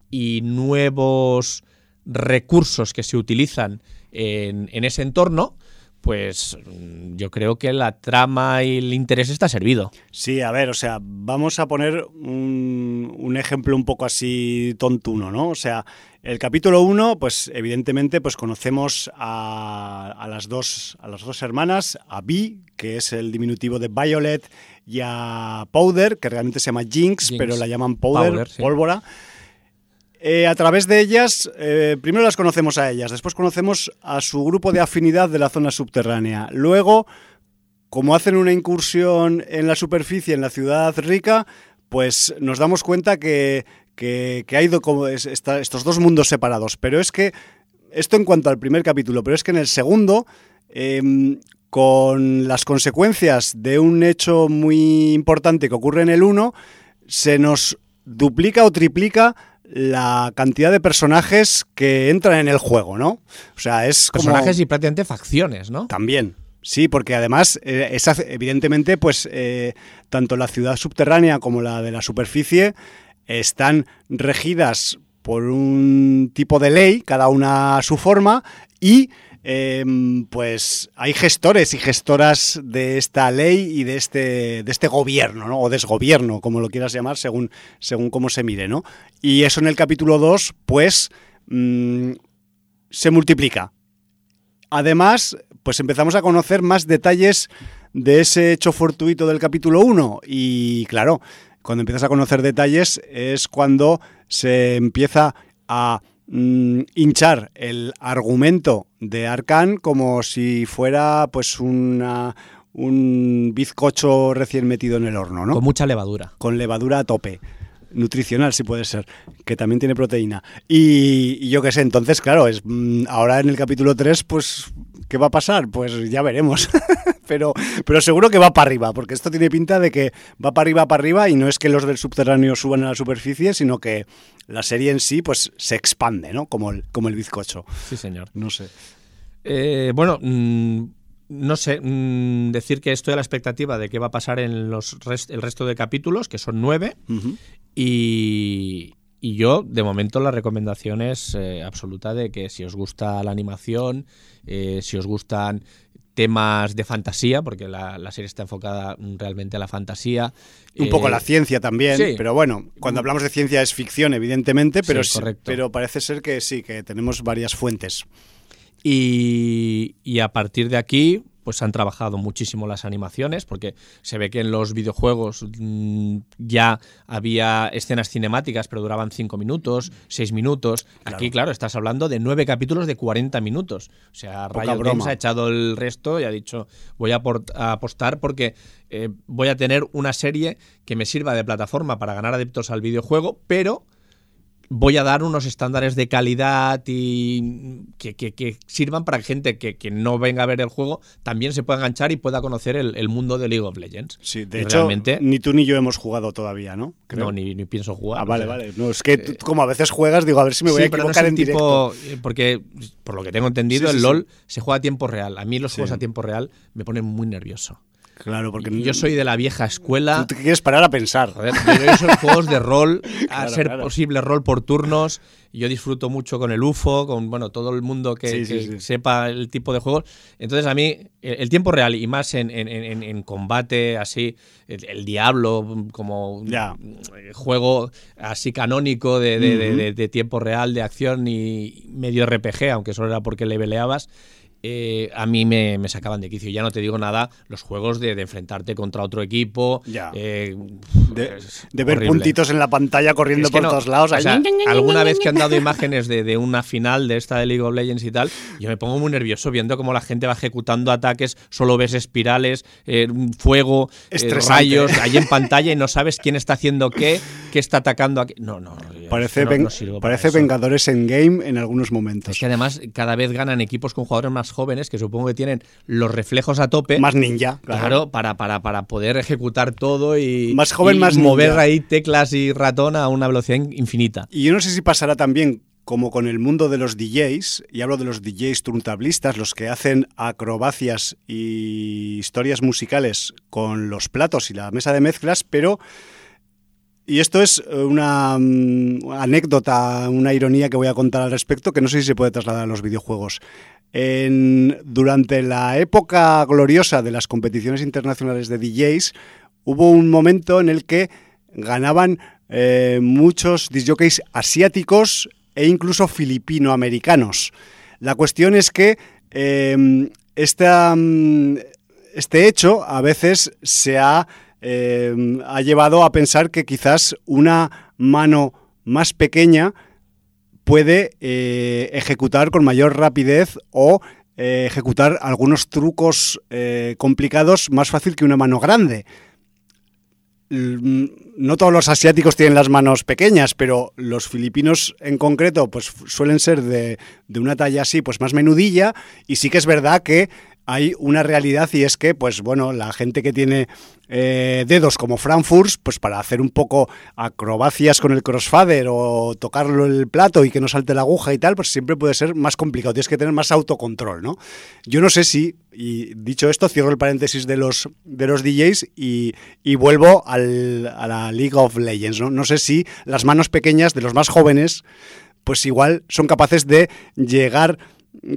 y nuevos recursos que se utilizan en, ese entorno, pues mm, yo creo que la trama y el interés está servido. Sí, a ver, o sea, vamos a poner un, un ejemplo un poco así tontuno, ¿no? O sea, el capítulo 1, pues evidentemente pues conocemos a, a, las dos, a las dos hermanas, a Vi, que es el diminutivo de Violet, y a Powder, que realmente se llama Jinx, Jinx. pero la llaman Powder, Powder sí. pólvora. Eh, a través de ellas, eh, primero las conocemos a ellas, después conocemos a su grupo de afinidad de la zona subterránea. Luego, como hacen una incursión en la superficie, en la ciudad rica, pues nos damos cuenta que, que, ha ido como estos dos mundos separados. Pero es que, esto en cuanto al primer capítulo, pero es que en el segundo, eh, con las consecuencias de un hecho muy importante que ocurre en el 1, se nos duplica o triplica la cantidad de personajes que entran en el juego, ¿no? O sea, es como... Personajes y prácticamente facciones, ¿no? También. Sí, porque además, eh, es, evidentemente, pues eh, tanto la ciudad subterránea como la de la superficie están regidas por un tipo de ley, cada una a su forma, y eh, pues hay gestores y gestoras de esta ley y de este, de este gobierno, ¿no? o desgobierno, como lo quieras llamar, según, según cómo se mire. ¿no? Y eso en el capítulo 2, pues mmm, se multiplica. Además, pues empezamos a conocer más detalles de ese hecho fortuito del capítulo 1. Y claro, cuando empiezas a conocer detalles es cuando se empieza a mmm, hinchar el argumento de Arcan como si fuera pues una, un bizcocho recién metido en el horno, ¿no? Con mucha levadura. Con levadura a tope. Nutricional, si puede ser, que también tiene proteína. Y, y yo qué sé, entonces, claro, es mmm, ahora en el capítulo 3, pues, ¿qué va a pasar? Pues ya veremos. pero, pero seguro que va para arriba, porque esto tiene pinta de que va para arriba, para arriba, y no es que los del subterráneo suban a la superficie, sino que la serie en sí, pues, se expande, ¿no? Como el, como el bizcocho. Sí, señor. No sé. Eh, bueno, mmm, no sé, mmm, decir que estoy a la expectativa de qué va a pasar en los rest el resto de capítulos, que son nueve, uh -huh. y, y, yo, de momento, la recomendación es eh, absoluta de que si os gusta la animación, eh, si os gustan temas de fantasía, porque la, la, serie está enfocada realmente a la fantasía. Un eh, poco la ciencia también, sí. pero bueno, cuando hablamos de ciencia es ficción, evidentemente, pero, sí, pero parece ser que sí, que tenemos varias fuentes. Y, y, a partir de aquí, pues han trabajado muchísimo las animaciones, porque se ve que en los videojuegos mmm, ya había escenas cinemáticas, pero duraban 5 minutos, 6 minutos. Claro. Aquí, claro, estás hablando de 9 capítulos de 40 minutos. O sea, Riot Games ha echado el resto y ha dicho, voy a, a apostar porque eh, voy a tener una serie que me sirva de plataforma para ganar adeptos al videojuego, pero voy a dar unos estándares de calidad y que, que, que sirvan para que gente que, que, no venga a ver el juego también se pueda enganchar y pueda conocer el, el mundo de League of Legends. Sí, de hecho, ni tú ni yo hemos jugado todavía, ¿no? Creo. No, ni, ni, pienso jugar. Ah, vale, sea, vale. No, es que tú, como a veces juegas, digo, a ver si me voy sí, a equivocar pero no en tipo, directo. Porque, por lo que tengo entendido, sí, sí, el LOL se juega a tiempo real. A mí los juegos a tiempo real me ponen muy nervioso. Claro, porque yo soy de la vieja escuela. Tú te quieres parar a pensar. Joder, yo esos juegos de rol, a claro, ser claro. posible rol por turnos. Yo disfruto mucho con el UFO, con bueno todo el mundo que, sí, que sí, sí. sepa el tipo de juegos. Entonces a mí el, tiempo real y más en, en, en, en combate así, el, el, Diablo como ya. juego así canónico de, de, uh -huh. de, de, tiempo real, de acción y medio RPG, aunque solo era porque le peleabas eh, a mí me, me, sacaban de quicio. Ya no te digo nada, los juegos de, de enfrentarte contra otro equipo. Ya. Eh, de, de, ver horrible. puntitos en la pantalla corriendo es que por no, todos lados. O sea, alguna vez que han dado imágenes de, de, una final de esta de League of Legends y tal, yo me pongo muy nervioso viendo cómo la gente va ejecutando ataques, solo ves espirales, eh, fuego, eh, rayos ahí en pantalla y no sabes quién está haciendo qué, qué está atacando aquí. No, no. Parece, no, no parece Vengadores en game en algunos momentos. Es que además cada vez ganan equipos con jugadores más jóvenes que supongo que tienen los reflejos a tope. Más ninja. Claro, claro para, para, para poder ejecutar todo y, más joven, y más mover ninja. ahí teclas y ratón a una velocidad infinita. Y yo no sé si pasará también como con el mundo de los DJs, y hablo de los DJs turntablistas, los que hacen acrobacias y historias musicales con los platos y la mesa de mezclas, pero y esto es una um, anécdota, una ironía que voy a contar al respecto, que no sé si se puede trasladar a los videojuegos. durante la época gloriosa de las competiciones internacionales de DJs, hubo un momento en el que ganaban eh, muchos disjockeys asiáticos e incluso filipino-americanos. La cuestión es que em, mm, este hecho a veces se ha, em, ha llevado a pensar que quizás una mano más pequeña puede eh, ejecutar con mayor rapidez o eh, ejecutar algunos trucos eh, complicados más fácil que una mano grande. No todos los asiáticos tienen las manos pequeñas, pero los filipinos en concreto pues suelen ser de, de una talla así, pues más menudilla, y sí que es verdad que hay una realidad y es que, pues bueno, la gente que tiene eh, dedos como Frankfurt, pues para hacer un poco acrobacias con el crossfader o tocarlo el plato y que no salte la aguja y tal, pues siempre puede ser más complicado. Tienes que tener más autocontrol, ¿no? Yo no sé si, y dicho esto, cierro el paréntesis de los, de los DJs y, vuelvo a la League of Legends, ¿no? No sé si las manos pequeñas de los más jóvenes, pues igual son capaces de llegar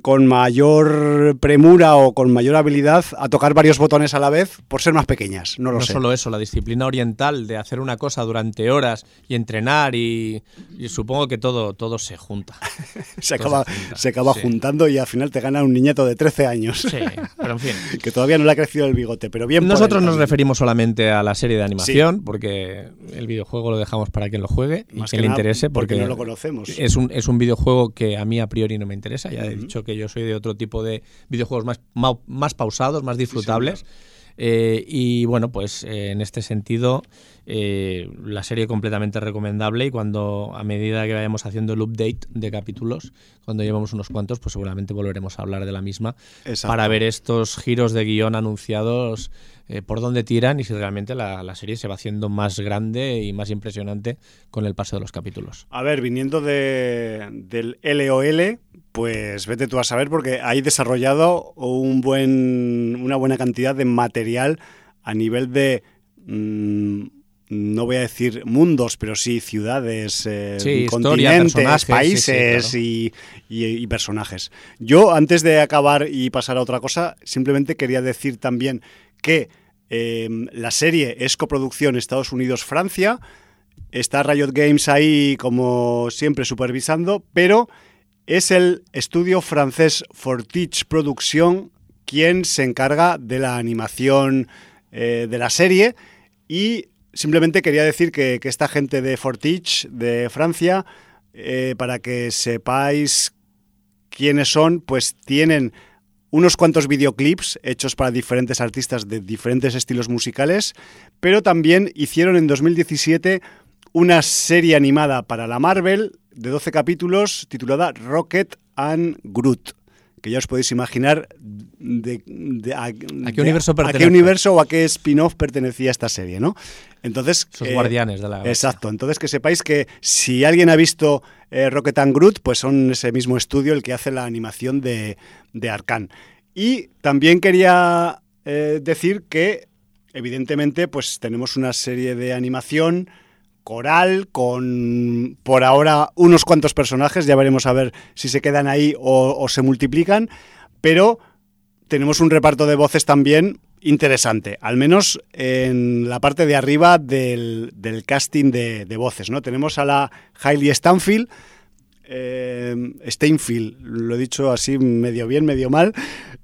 con mayor premura o con mayor habilidad a tocar varios botones a la vez por ser más pequeñas. No lo sé. No solo eso, la disciplina oriental de hacer una cosa durante horas y entrenar y, supongo que todo, todo se junta. se acaba, se, acaba juntando y al final te gana un niñato de 13 años. Sí, pero en fin. que todavía no le ha crecido el bigote, pero bien. Nosotros nos referimos solamente a la serie de animación porque el videojuego lo dejamos para quien lo juegue y quien le interese porque, no lo conocemos. Es un, es un videojuego que a mí a priori no me interesa, ya he dicho que yo soy de otro tipo de videojuegos más, más pausados, más disfrutables. Eh, y bueno, pues eh, en este sentido, eh, la serie completamente recomendable y cuando a medida que vayamos haciendo el update de capítulos, cuando llevamos unos cuantos, pues seguramente volveremos a hablar de la misma para ver estos giros de guion anunciados eh, por dónde tiran y si realmente la, serie se va haciendo más grande y más impresionante con el paso de los capítulos. A ver, viniendo de, del LOL, pues vete tú a saber porque hay desarrollado un buen, una buena cantidad de material a nivel de... Mm, no voy a decir mundos, pero sí ciudades, eh, continentes, países y, personajes. Yo, antes de acabar y pasar a otra cosa, simplemente quería decir también que Em, la serie es coproducción Estados Unidos-Francia. Está Riot Games ahí, como siempre, supervisando, pero es el estudio francés Fortich Production quien se encarga de la animación eh, de la serie. Y simplemente quería decir que, esta gente de Fortich, de Francia, eh, para que sepáis quiénes son, pues tienen unos cuantos videoclips hechos para diferentes artistas de diferentes estilos musicales, pero también hicieron en 2017 una serie animada para la Marvel de 12 capítulos titulada Rocket and Groot que ya os podéis imaginar de, a, qué universo a, qué universo o a qué spin-off pertenecía esta serie, ¿no? Entonces, eh, guardianes de la Exacto, entonces que sepáis que si alguien ha visto eh, Rocket and Groot, pues son ese mismo estudio el que hace la animación de, de Arcan. Y también quería eh, decir que, evidentemente, pues tenemos una serie de animación coral con por ahora unos cuantos personajes, ya veremos a ver si se quedan ahí o, se multiplican, pero tenemos un reparto de voces también interesante, al menos en la parte de arriba del, casting de, voces. ¿no? Tenemos a la Hailey Stanfield, eh, Steinfield, lo he dicho así medio bien, medio mal,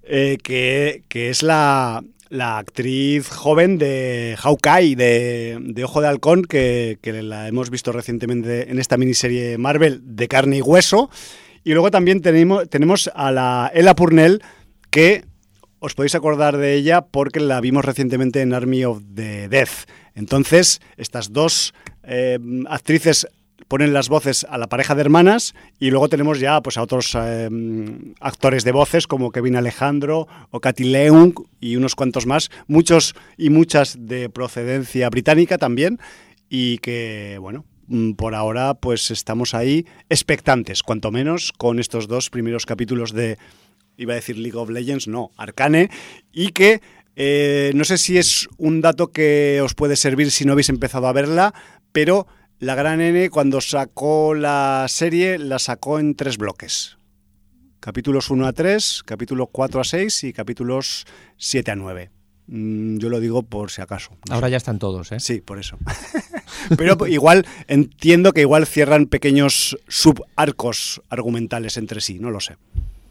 eh, que, es la, la actriz joven de Hawkeye, de, de Ojo de Halcón, que, la hemos visto recientemente en esta miniserie Marvel de carne y hueso. Y luego también tenemos, tenemos a la Ella Purnell, que os podéis acordar de ella porque la vimos recientemente en Army of the Death. Entonces, estas dos eh, actrices ponen las voces a la pareja de hermanas y luego tenemos ya pues, a otros eh, actores de voces como Kevin Alejandro o Katy Leung y unos cuantos más, muchos y muchas de procedencia británica también y que, bueno, mm, por ahora pues estamos ahí expectantes, cuanto menos con estos dos primeros capítulos de, iba a decir League of Legends, no, Arcane, y que eh, no sé si es un dato que os puede servir si no habéis empezado a verla, pero la Gran N cuando sacó la serie la sacó en tres bloques. capítulos 1 a 3, capítulos 4 a 6 y capítulos 7 a 9. Mm, yo lo digo por si acaso. no Ahora sé. ya están todos, ¿eh? Sí, por eso. Pero igual entiendo que igual cierran pequeños subarcos argumentales entre sí, no lo sé.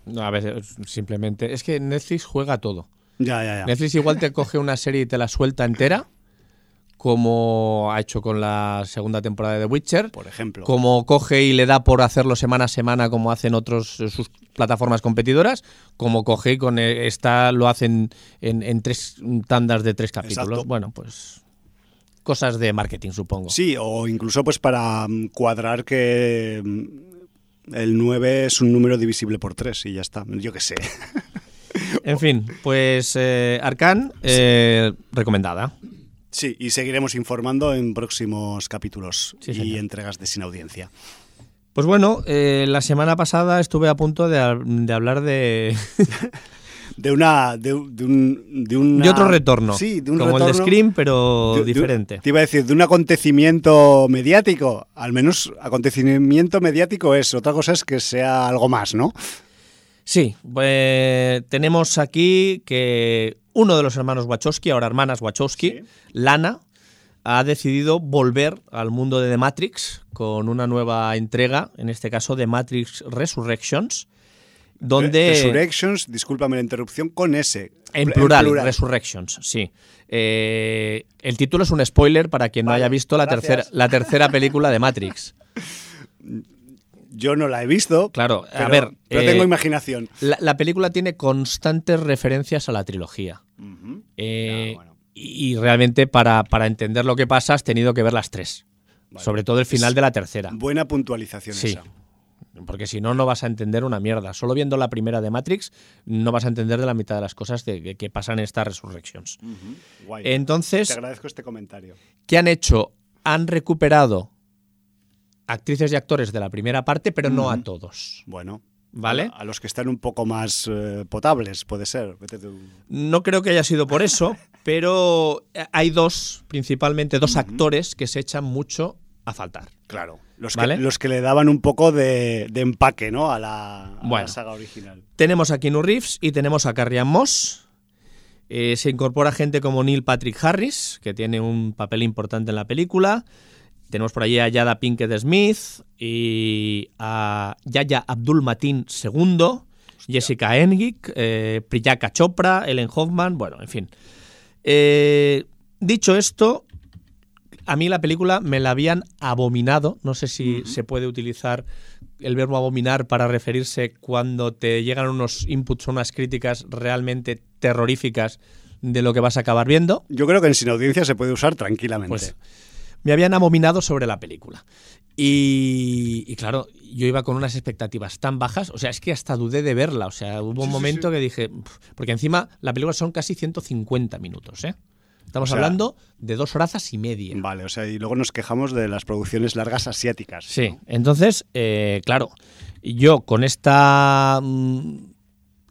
No, a veces simplemente. Es que Netflix juega todo. Ya, ya, ya. Netflix igual te coge una serie y te la suelta entera, como ha hecho con la segunda temporada de The Witcher. Por ejemplo. Como coge y le da por hacerlo semana a semana, como hacen otros eh, sus plataformas competidoras, como coge y con eh, esta lo hacen en, en tres tandas de tres capítulos. Exacto. Bueno, pues cosas de marketing, supongo. Sí, o incluso pues para mm, cuadrar que mm, el 9 es un número divisible por 3 y ya está. Yo qué sé. En fin, pues eh, Arcan, eh, recomendada. Sí, y seguiremos informando en próximos capítulos Sí, y señor. entregas de Sin Audiencia. Pues bueno, eh, la semana pasada estuve a punto de, hab- de hablar de, De una. De, de un. De, una- de otro retorno. Sí, de un como el de retorno. Scream, pero de- diferente. te iba a decir, de un acontecimiento mediático. Al menos acontecimiento mediático es. Otra cosa es que sea algo más, ¿no? Sí, pues, tenemos aquí que uno de los hermanos Wachowski, ahora hermanas Wachowski, Sí. Lana, ha decidido volver al mundo de The Matrix con una nueva entrega, en este caso de Matrix Resurrections, donde... Resurrections, discúlpame la interrupción, con S. En plural, Resurrections, sí. Eh, el título es un spoiler para quien no haya visto la gracias. tercera, la tercera película de Matrix. Yo no la he visto. Claro, a pero- ver, Pero eh, tengo imaginación. La, la película tiene constantes referencias a la trilogía. Eh, bueno. y, y realmente para, para entender lo que pasa has tenido que ver las tres. Vale. Sobre todo el final Es de la tercera. Buena puntualización Sí. esa. Porque si no, no vas a entender una mierda. Solo viendo la primera de Matrix, no vas a entender de la mitad de las cosas de, que- que pasan en estas Resurrections. Guay. Entonces, Te agradezco este comentario. ¿qué han hecho? Han recuperado actrices y actores de la primera parte, pero no a todos. Bueno. ¿Vale? A los que están un poco más eh, potables, puede ser. Vete tú. No creo que haya sido por eso, pero hay dos, principalmente dos actores que se echan mucho a faltar. Claro. Los, ¿Vale? que, los que le daban un poco de, de empaque, ¿no? A la, a la Bueno. saga original. Tenemos a Keanu Reeves y tenemos a Carrie Ann Moss. Eh, se incorpora gente como Neil Patrick Harris, que tiene un papel importante en la película. Tenemos por allí a Yada Pinkett Smith y a Yaya Abdul Mateen II, Jessica Henwick, eh, Priyanka Chopra, Ellen Hoffman, bueno, en fin. Eh, dicho esto, a mí la película me la habían abominado. No sé si se puede utilizar el verbo abominar para referirse cuando te llegan unos inputs o unas críticas realmente terroríficas de lo que vas a acabar viendo. Yo creo que en sin audiencia se puede usar tranquilamente. Pues me habían abominado sobre la película. Y, y claro, yo iba con unas expectativas tan bajas, o sea, es que hasta dudé de verla. O sea, hubo un Sí, momento sí. que dije, porque encima la película son casi 150 minutos, ¿eh? Estamos O sea- hablando de dos horas y media. Vale, o sea, y luego nos quejamos de las producciones largas asiáticas. Sí, ¿no? entonces, eh, claro, yo con esta mm,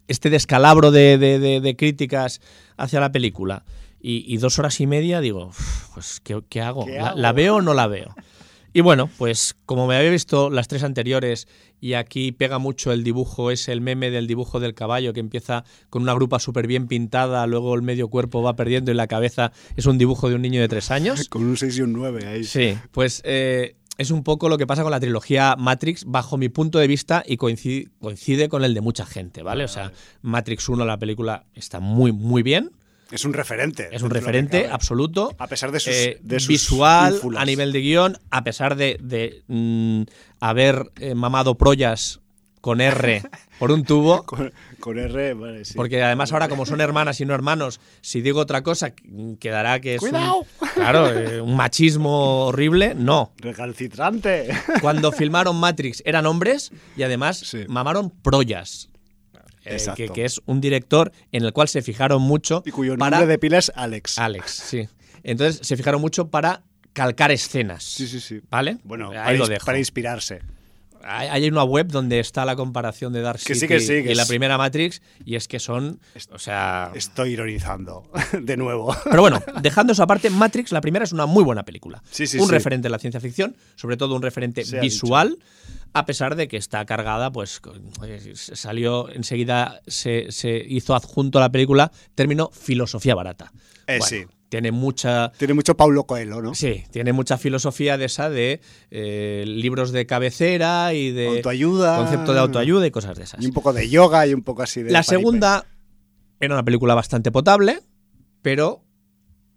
este descalabro de, de- de- de críticas hacia la película y, y dos horas y media, digo, "Uf, pues ¿qué, qué hago? ¿Qué ¿La, hago? la veo o no la veo? Y bueno, pues como me había visto las tres anteriores y aquí pega mucho el dibujo, es el meme del dibujo del caballo que empieza con una grupa súper bien pintada, luego el medio cuerpo va perdiendo y la cabeza es un dibujo de un niño de tres años. Con un 6 y un 9 ahí. Sí, pues eh, es un poco lo que pasa con la trilogía Matrix bajo mi punto de vista y coincide, coincide con el de mucha gente, ¿vale? O sea, Matrix 1, la película, está muy, muy bien. Es un referente. Es un referente absoluto. A pesar de sus, Eh, de sus visual, ínfulas. a nivel de guion, a pesar de, de, mm, haber eh, mamado prollas con R por un tubo. Con, con R, vale, sí. Porque además ahora como son hermanas y no hermanos, si digo otra cosa quedará que es un- ¡Cuidado! claro, eh, un machismo horrible. No, Recalcitrante. cuando filmaron Matrix eran hombres y además Sí. mamaron prollas. Eh, que, que es un director en el cual se fijaron mucho Y cuyo para nombre de pila es Alex. Alex, sí. Entonces se fijaron mucho para calcar escenas. Sí, sí, sí. ¿Vale? Bueno, ahí para, lo dejo. para inspirarse. Hay una web donde está la comparación de Dark Que City sí, que sí, que y la primera Matrix y es que son, o sea, Estoy ironizando de nuevo. pero bueno, dejando eso aparte, Matrix, la primera es una muy buena película. Sí, sí, un sí. referente en la ciencia ficción, sobre todo un referente visual, a pesar de que está cargada, pues eh, salió enseguida, se, se hizo adjunto a la película término filosofía barata. Eh, Bueno, sí. Tiene mucha, Tiene mucho Paulo Coelho, ¿no? Sí, tiene mucha filosofía de esa de eh, libros de cabecera y de Autoayuda. concepto de autoayuda y cosas de esas. Y un poco de yoga y un poco así de. La paripé. segunda era una película bastante potable, pero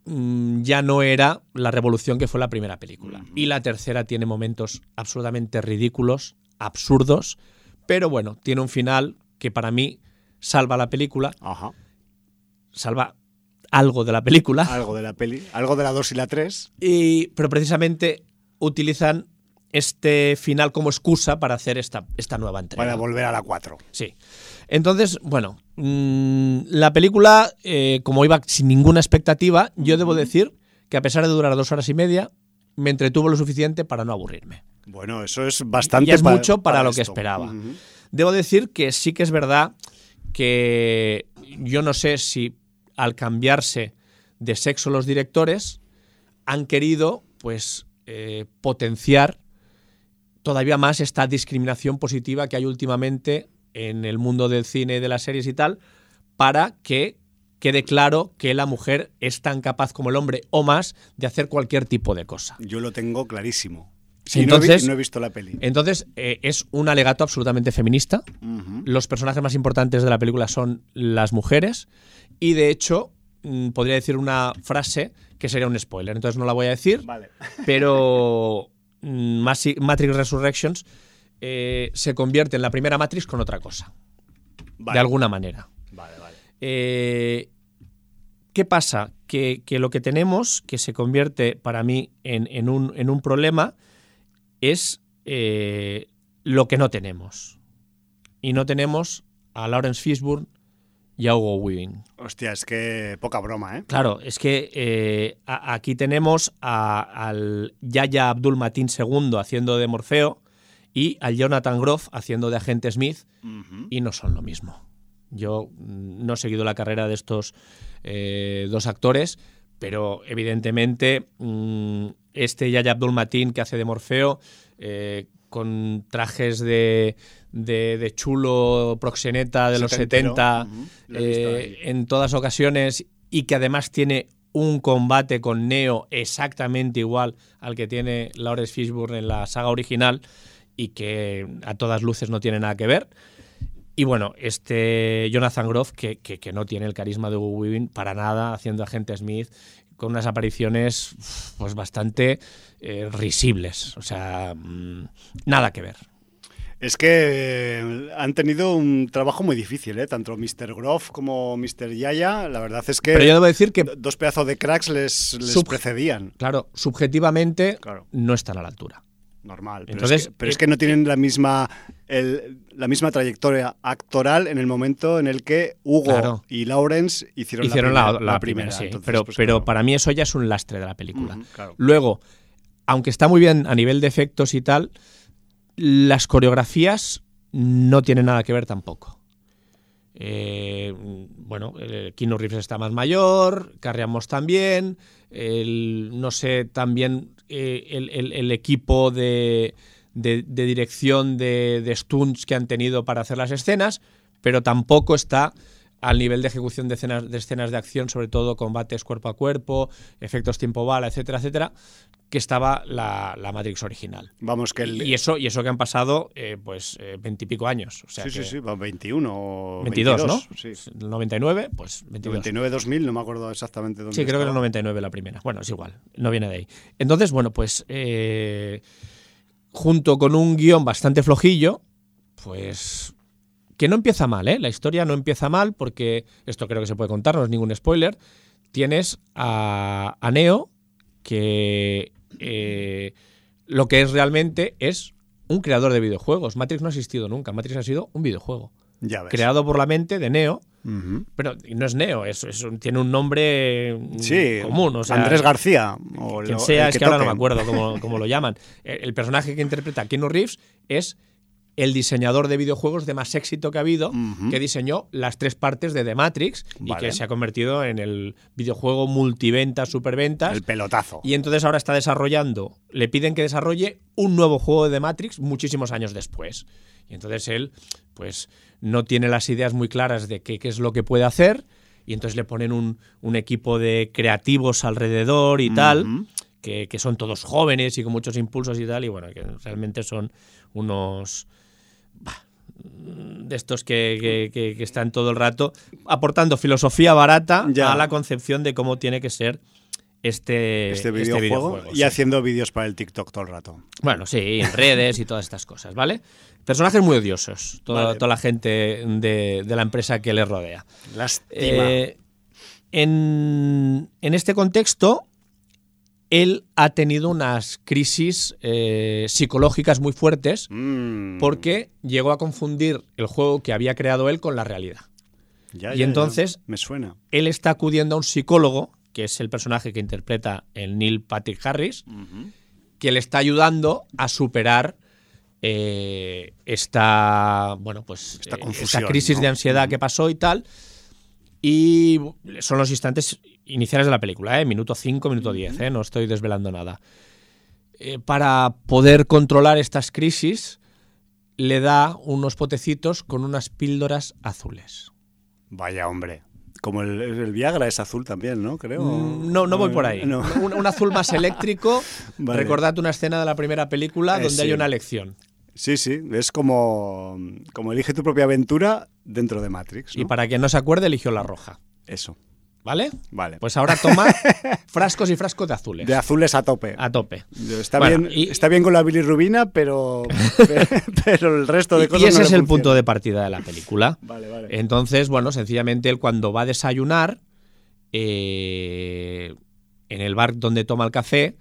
mm, ya no era la revolución que fue la primera película. Y la tercera tiene momentos absolutamente ridículos, absurdos, pero bueno, tiene un final que para mí salva la película, Ajá. salva algo de la película. Algo de la peli. Algo de la 2 y la 3. Y, pero precisamente utilizan este final como excusa para hacer esta, esta nueva entrega. Para volver a la 4. Sí. Entonces, bueno, mm, la película, eh, como iba sin ninguna expectativa, yo debo decir que a pesar de durar dos horas y media, me entretuvo lo suficiente para no aburrirme. Bueno, eso es bastante. Y es pa- mucho para, lo que esperaba. Debo decir que sí que es verdad que yo no sé si al cambiarse de sexo los directores han querido pues eh, potenciar todavía más esta discriminación positiva que hay últimamente en el mundo del cine, de las series y tal, para que quede claro que la mujer es tan capaz como el hombre o más de hacer cualquier tipo de cosa. Yo lo tengo clarísimo. Sí, Y no he entonces- no he visto la peli. Entonces, eh, es un alegato absolutamente feminista. Los personajes más importantes de la película son las mujeres. Y de hecho, mm, podría decir una frase que sería un spoiler. Entonces no la voy a decir. Vale. Pero mm, Matrix Resurrections eh, se convierte en la primera Matrix con otra cosa. Vale. De alguna manera. Vale, vale. Eh, ¿Qué pasa? Que, que lo que tenemos, que se convierte para mí en, en un, en un problema, es eh, lo que no tenemos. Y no tenemos a Lawrence Fishburne y a Hugo Weaving. Hostia, es que poca broma, ¿eh? Claro, es que eh, a- aquí tenemos a- al Yaya Abdul Mateen II haciendo de Morfeo y al Jonathan Groff haciendo de Agente Smith y no son lo mismo. Yo mm, no he seguido la carrera de estos eh, dos actores, pero evidentemente mm, este Yaya Abdul Mateen que hace de Morfeo, eh, con trajes de, de- de chulo proxeneta de los Setentero, 70, ujú, lo he visto eh, en todas ocasiones, y que además tiene un combate con Neo exactamente igual al que tiene Lawrence Fishburne en la saga original y que a todas luces no tiene nada que ver. Y bueno, este Jonathan Groff, que, que- que no tiene el carisma de Hugo Weaving para nada, haciendo agente Smith, con unas apariciones pues bastante eh, risibles. O sea, mm, nada que ver. Es que eh, han tenido un trabajo muy difícil, ¿eh? Tanto Mr. Groff como Mr. Yaya. La verdad es que Pero yo debo decir que, do- dos pedazos de cracks les, precedían. claro, subjetivamente Claro. no están a la altura. Normal. Pero, Entonces, es, que, pero es eh, que no tienen la misma, el- la misma trayectoria actoral en el momento en el que Hugo Claro. y Lawrence hicieron, Hicieron la, la, primera, la primera, sí. Entonces, pero pues, pero claro. para mí eso ya es un lastre de la película. Luego, aunque está muy bien a nivel de efectos y tal, las coreografías no tienen nada que ver tampoco. Eh, bueno, eh, Keanu Reeves está más mayor, Carrie Moss también, el- no sé, también eh, el, el- el equipo de, de- de dirección de, de stunts que han tenido para hacer las escenas, pero tampoco está al nivel de ejecución de escenas, de escenas de acción, sobre todo combates cuerpo a cuerpo, efectos tiempo bala, etcétera, etcétera, que estaba la, la Matrix original. Vamos, que el. Y eso, y eso que han pasado, eh, pues, veintipico años. O sea sí, sí, que- sí, va, 21 o 22, 22, ¿no? Sí. El 99, pues 22. 99-2000, no me acuerdo exactamente dónde Sí, creo que era el estaba. 99 la primera. Bueno, es igual, no viene de ahí. Entonces, bueno, pues eh, junto con un guion bastante flojillo, pues que no empieza mal, ¿eh? La historia no empieza mal porque, esto creo que se puede contar, no es ningún spoiler, tienes a, a Neo que eh, lo que es realmente es un creador de videojuegos. Matrix no ha existido nunca, Matrix ha sido un videojuego Ya ves. creado por la mente de Neo. Pero no es Neo, es, es un- tiene un nombre mm, Sí, común. O sea, Andrés García. O quien lo- sea, el es que ahora no me acuerdo cómo, cómo lo llaman. El, el personaje que interpreta Keanu Reeves es el diseñador de videojuegos de más éxito que ha habido, que diseñó las tres partes de The Matrix y que se ha convertido en el videojuego multiventas, superventas. El pelotazo. Y entonces ahora está desarrollando, le piden que desarrolle un nuevo juego de The Matrix muchísimos años después. Y entonces él, pues, no tiene las ideas muy claras de qué, qué es lo que puede hacer. Y entonces le ponen un, un equipo de creativos alrededor y tal, que, que son todos jóvenes y con muchos impulsos y tal. Y bueno, que realmente son unos de estos que, que- que- que están todo el rato aportando filosofía barata Ya. a la concepción de cómo tiene que ser este, Este este videojuego, y sí. haciendo vídeos para el TikTok todo el rato. Bueno, sí, en redes y todas estas cosas, ¿vale? Personajes muy odiosos, toda, Vale. toda la gente de, de la empresa que le rodea. Lástima. Eh, en, en este contexto, él ha tenido unas crisis eh, psicológicas muy fuertes Mm. porque llegó a confundir el juego que había creado él con la realidad. Ya, y ya, ya. entonces- Me suena. Él está acudiendo a un psicólogo, que es el personaje que interpreta el Neil Patrick Harris, que le está ayudando a superar eh, esta, bueno, pues, Esta eh, confusión, crisis ¿no? de ansiedad que pasó y tal. Y son los instantes iniciales de la película, ¿eh? minuto 5, minuto 10, ¿eh? no estoy desvelando nada. Eh, para poder controlar estas crisis, le da unos potecitos con unas píldoras azules. Vaya hombre. Como el, el Viagra es azul también, ¿no? Creo. Mm, No, no voy por ahí. No. Un, un azul más eléctrico. Vale. Recordad una escena de la primera película Eh, donde sí. hay una lección. Sí, sí. Es como, como elige tu propia aventura dentro de Matrix. ¿no? Y para quien no se acuerde, eligió la roja. Eso. ¿Vale? Vale. Pues ahora toma frascos y frascos de azules. de azules a tope. a tope. Está, Bueno, bien, y- está bien con la bilirrubina, pero, pero el resto de cosas y ese no es el punto de partida de la película. Vale, vale. Entonces, bueno, sencillamente él cuando va a desayunar, eh, en el bar donde toma el café,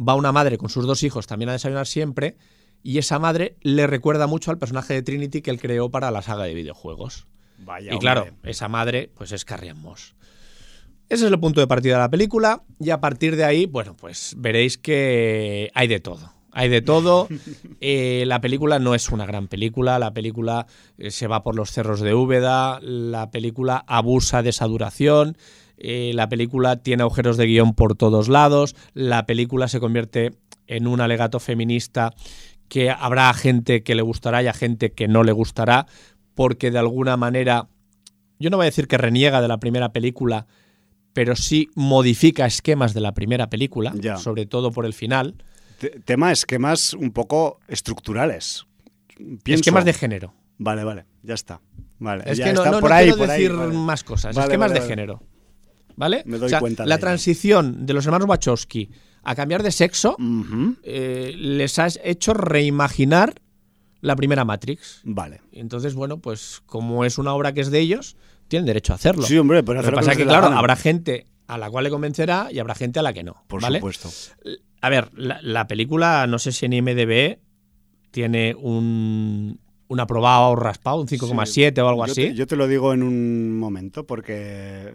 va una madre con sus dos hijos también a desayunar siempre, y esa madre le recuerda mucho al personaje de Trinity que él creó para la saga de videojuegos. Vaya, y claro, hombre. esa madre, pues es Carrie Ann Moss. Ese es el punto de partida de la película, y a partir de ahí, bueno, pues veréis que hay de todo. Hay de todo. Eh, la película no es una gran película. La película eh, se va por los cerros de Úbeda. La película abusa de esa duración. eh, la película tiene agujeros de guion por todos lados. La película se convierte en un alegato feminista que habrá gente que le gustará y a gente que no le gustará, porque de alguna manera, yo no voy a decir que reniega de la primera película, pero sí modifica esquemas de la primera película, Ya. sobre todo por el final. Te- tema esquemas un poco estructurales. Pienso. Esquemas de género. Vale, vale, ya está. Vale, Es ya que no, está no- por no ahí, quiero por ahí, decir vale. más cosas. Vale, esquemas vale, de género. ¿Vale? Me doy O sea, cuenta La transición de los hermanos Wachowski a cambiar de sexo eh, les ha hecho reimaginar la primera Matrix. Vale. Entonces, bueno, pues como es una obra que es de ellos, tienen derecho a hacerlo. Sí, hombre, pero Lo hacer que lo pasa es que, claro, gana. habrá gente a la cual le convencerá y habrá gente a la que no. Por ¿vale? supuesto. A ver, la, la película, no sé si en IMDB tiene un, un aprobado o raspado, un 5,7 o algo Yo así. te- yo te lo digo en un momento porque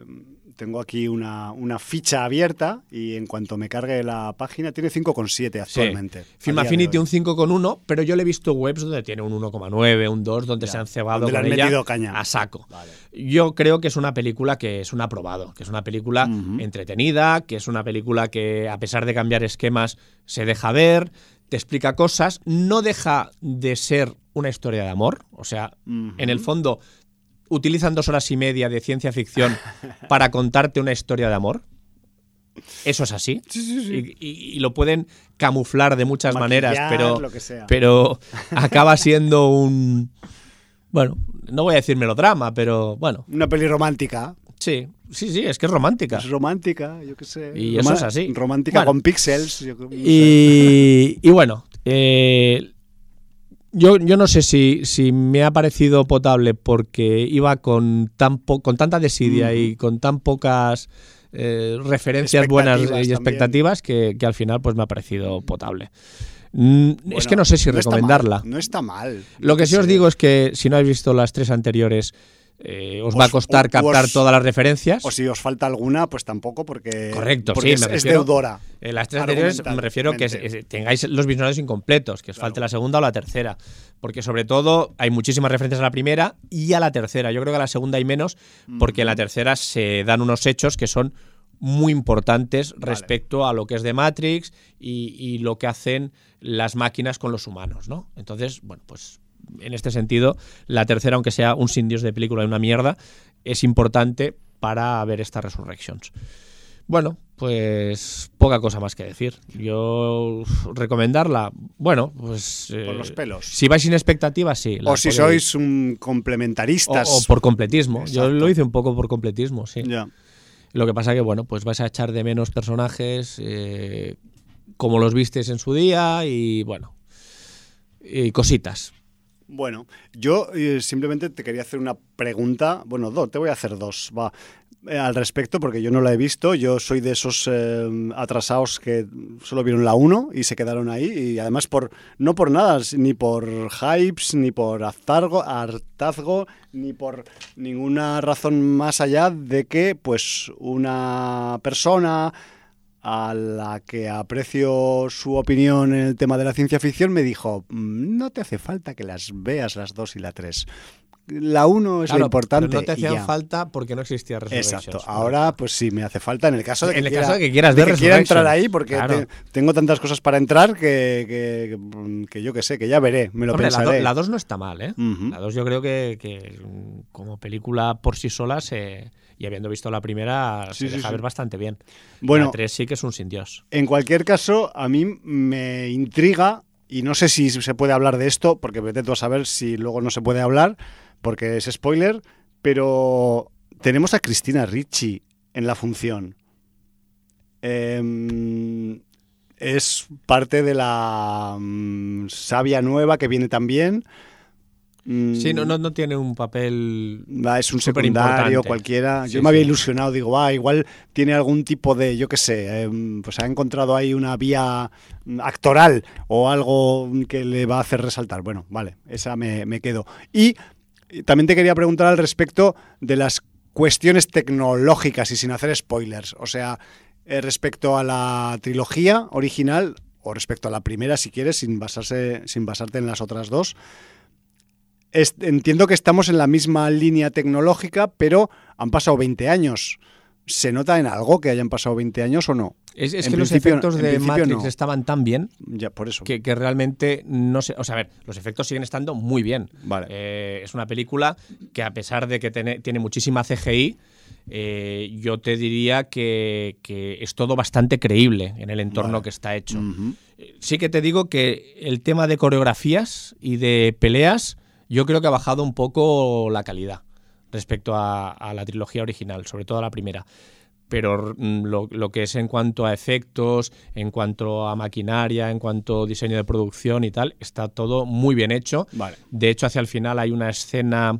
tengo aquí una, una ficha abierta y en cuanto me cargue la página tiene 5,7 Sí. actualmente. Film de Affinity un 5,1, pero yo le he visto webs donde tiene un 1,9, un 2, donde Ya, se han cebado donde le con han ella metido caña. a saco. Vale. Yo creo que es una película que es un aprobado, que es una película entretenida, que es una película que a pesar de cambiar esquemas se deja ver, te explica cosas, no deja de ser una historia de amor, o sea, en el fondo utilizan dos horas y media de ciencia ficción para contarte una historia de amor. Eso es así. Y, y- y lo pueden camuflar de muchas maneras, pero, lo que sea. pero acaba siendo un... Bueno, no voy a decir melodrama, pero bueno, Una peli romántica. sí, sí, sí, es que es romántica. Es romántica, yo qué sé. Y eso es así. Romántica Bueno. con píxeles. yo no. Y, y bueno, eh, yo, yo no sé si, si me ha parecido potable porque iba con, tan po- con tanta desidia y con tan pocas eh, referencias buenas y expectativas que, que al final pues me ha parecido potable. Mm, es que no sé si está recomendarla. mal, no está mal. Lo que sí os digo es que si no habéis visto las tres anteriores, eh, os, va a Os- costar captar os- todas las referencias. O si os falta alguna, pues tampoco, porque, Correcto, porque sí, es, me es refiero- deudora. En las tres anteriores me refiero que es- argumentalmente. es- tengáis los visionarios incompletos, que os falte la segunda o la tercera. Porque sobre todo hay muchísimas referencias a la primera y a la tercera. Yo creo que a la segunda hay menos, porque en la tercera se dan unos hechos que son muy importantes respecto a lo que es de Matrix y, y lo que hacen las máquinas con los humanos, ¿no? Entonces, bueno, pues en este sentido, la tercera, aunque sea un sin Dios de película y una mierda, es importante para ver estas Resurrections. Bueno, pues poca cosa más que decir. Yo recomendarla, bueno, pues Por eh, los pelos. Si vais sin expectativas, sí. O si sois un complementaristas. o por completismo. Yo lo hice un poco por completismo, sí. Ya. Lo que pasa que, bueno, pues vais a echar de menos personajes eh, como los vistes en su día y, bueno, y cositas. Bueno, yo eh, simplemente te quería hacer una pregunta, bueno, dos, te voy a hacer dos, va, eh, al respecto, porque yo no la he visto, yo soy de esos eh, atrasados que solo vieron la 1 y se quedaron ahí, y además por no por nada, ni por hypes, ni por hartazgo, hartazgo, ni por ninguna razón más allá de que pues una persona a la que aprecio su opinión en el tema de la ciencia ficción, me dijo, "Mm, no te hace falta que las veas las dos y la tres. La uno es Claro, lo importante. no te hacían ya". falta porque no existía Resurrections. Exacto. Ahora, pues sí, me hace falta en el caso de que, En el quiera, caso de que quieras de ver que quiera entrar ahí, porque Claro. te- tengo tantas cosas para entrar que, que, que yo que sé, que ya veré, me lo Hombre, la, pensaré. la 2 no está mal, ¿eh? Ujú. La 2 yo creo que, que, mm, como película por sí sola se, y habiendo visto la primera Sí, se sí, deja sí. ver bastante bien. Bueno. la 3 sí que es un sin Dios. En cualquier caso, a mí me intriga, y no sé si se puede hablar de esto, porque vete tú a saber si luego no se puede hablar, porque es spoiler, pero tenemos a Cristina Ricci en la función. Em, es parte de la mm, sabia nueva que viene también. Mm, Sí, no, no, no tiene un papel Va, es un secundario cualquiera. Yo Sí, me había ilusionado, digo, ah, igual tiene algún tipo de, yo qué sé, em, pues ha encontrado ahí una vía mm, actoral o algo que le va a hacer resaltar. Bueno, vale, esa me, me quedo. Y también te quería preguntar al respecto de las cuestiones tecnológicas y sin hacer spoilers. O sea, eh, respecto a la trilogía original o respecto a la primera, si quieres, sin basarse, sin basarte en las otras dos. Entiendo que estamos en la misma línea tecnológica, pero han pasado 20 años. ¿Se nota en algo que hayan pasado 20 años o no? Es, que los efectos de Matrix no. estaban tan bien Ya, por eso. que, que realmente no sé. O sea, a ver, los efectos siguen estando muy bien. Vale. Eh, es una película que, a pesar de que tiene, tiene muchísima CGI, eh, yo te diría que, que es todo bastante creíble en el entorno Vale. que está hecho. Ujú. Sí que te digo que el tema de coreografías y de peleas, yo creo que ha bajado un poco la calidad respecto a, a la trilogía original, sobre todo a la primera. Pero mm, lo, lo que es en cuanto a efectos, en cuanto a maquinaria, en cuanto a diseño de producción y tal, está todo muy bien hecho. Vale. De hecho, hacia el final hay una escena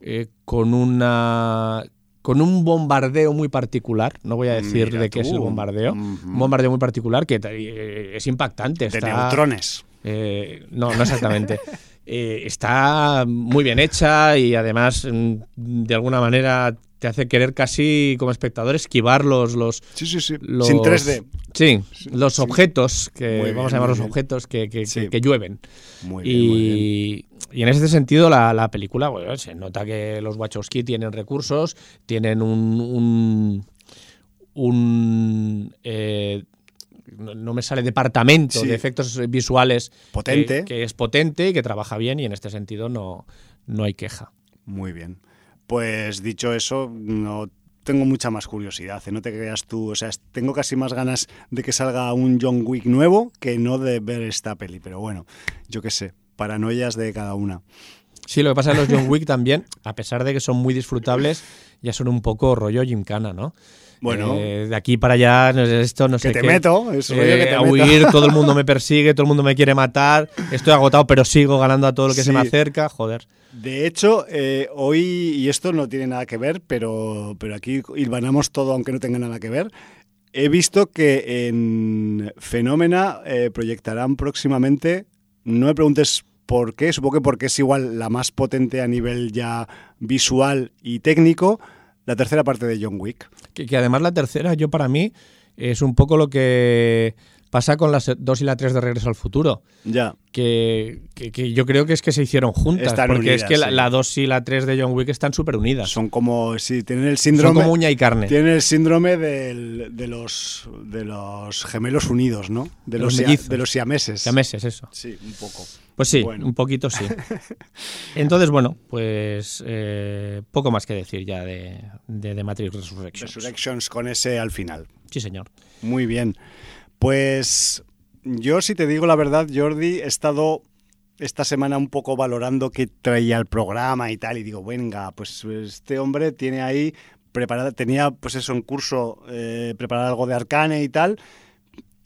eh, con una con un bombardeo muy particular. No voy a decir Mira de qué es el bombardeo. Un bombardeo muy particular que eh, es impactante. De está- neutrones. eh, no, no exactamente. Eh, está muy bien hecha y además mm, de alguna manera te hace querer casi como espectador esquivar los, los, Sí, sí, sí. los- Sin 3D. Sí, los objetos, que bien, vamos a llamar los bien. objetos que, que- Sí. que- que llueven. Muy bien, muy bien. Y, en este sentido la, la película, bueno, se nota que los Wachowski tienen recursos, tienen un... un, un, eh, no, no me sale departamento Sí. de efectos visuales Potente. que, que es potente y que trabaja bien y en este sentido no, no hay queja. Muy bien. Pues dicho eso, no tengo mucha más curiosidad, ¿eh? no te creas tú, o sea, es- tengo casi más ganas de que salga un John Wick nuevo que no de ver esta peli, pero bueno, yo qué sé, paranoias de cada una. Sí, lo que pasa en los John Wick también, a pesar de que son muy disfrutables, ya son un poco rollo gimcana, ¿no? Bueno. Eh, de aquí para allá, no sé, esto no Que sé te qué. meto, es rollo Eh, que te a meto. huir, todo el mundo me persigue, todo el mundo me quiere matar, estoy agotado, pero sigo ganando a todo lo que se me Sí. acerca, joder. De hecho, eh, hoy, y esto no tiene nada que ver, pero, pero aquí hilvanamos todo aunque no tenga nada que ver, he visto que en Fenómena eh, proyectarán próximamente, no me preguntes ¿Por qué? Supongo que porque es igual la más potente a nivel ya visual y técnico, la tercera parte de John Wick. Que, además la tercera, yo para mí, es un poco lo que pasa con las 2 y la 3 de Regreso al Futuro. Ya. Que, que- que yo creo que es que se hicieron juntas. Están porque unidas, es que la, sí. la 2 y la 3 de John Wick están súper unidas. Son, Son como, sí, tienen el síndrome... como uña y carne. Tienen el síndrome del- de, los, de los gemelos unidos, ¿no? De Los los, sia- de los siameses. Ya meses, eso. Sí, un poco. Pues sí, Bueno. un poquito sí. Entonces, bueno, pues eh, poco más que decir ya de, de, de Matrix Resurrections. Resurrections con ese al final. Sí, señor. Muy bien. Pues yo, si te digo la verdad, Jordi, he estado esta semana un poco valorando qué traía el programa y tal, y digo, venga, pues este hombre tiene ahí preparado, tenía pues eso, en curso eh, preparar algo de Arcane y tal.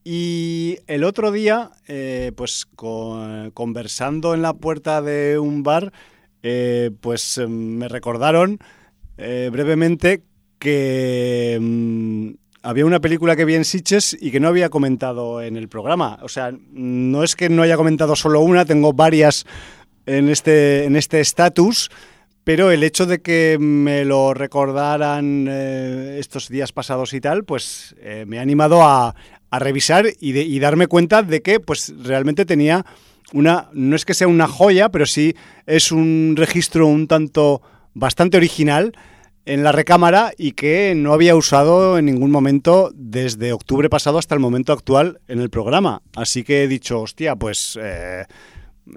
Y el otro día, eh, pues con- conversando en la puerta de un bar, eh, pues me recordaron brevemente que mm, había una película que vi en Sitges y que no había comentado en el programa. O sea, no es que no haya comentado solo una, tengo varias en este en este estatus, pero el hecho de que me lo recordaran eh, estos días pasados y tal, pues eh, me ha animado a, a revisar y, de- y darme cuenta de que pues realmente tenía una, no es que sea una joya, pero sí es un registro un tanto bastante original en la recámara y que no había usado en ningún momento desde octubre pasado hasta el momento actual en el programa. Así que he dicho, hostia, pues eh,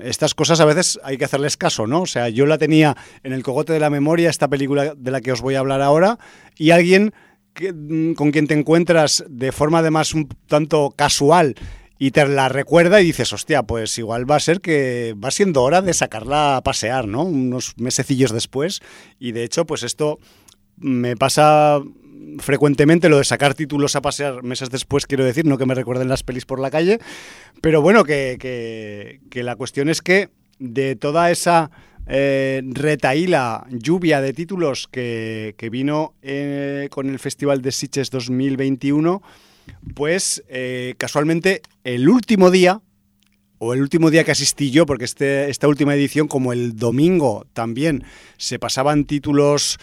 estas cosas a veces hay que hacerles caso, ¿no? O sea, yo la tenía en el cogote de la memoria, esta película de la que os voy a hablar ahora, y alguien mm, con quien te encuentras de forma además un tanto casual y te la recuerda y dices, hostia, pues igual va a ser que va siendo hora de sacarla a pasear, ¿no? Unos mesecillos después. Y de hecho, pues esto me pasa frecuentemente lo de sacar títulos a pasear meses después, quiero decir, no que me recuerden las pelis por la calle, pero bueno, que, que- la cuestión es que de toda esa eh, retaíla, lluvia de títulos que, que vino eh, con el Festival de Sitges 2021, pues eh, casualmente el último día, o el último día que asistí yo, porque este, esta última edición, como el domingo también, se pasaban títulos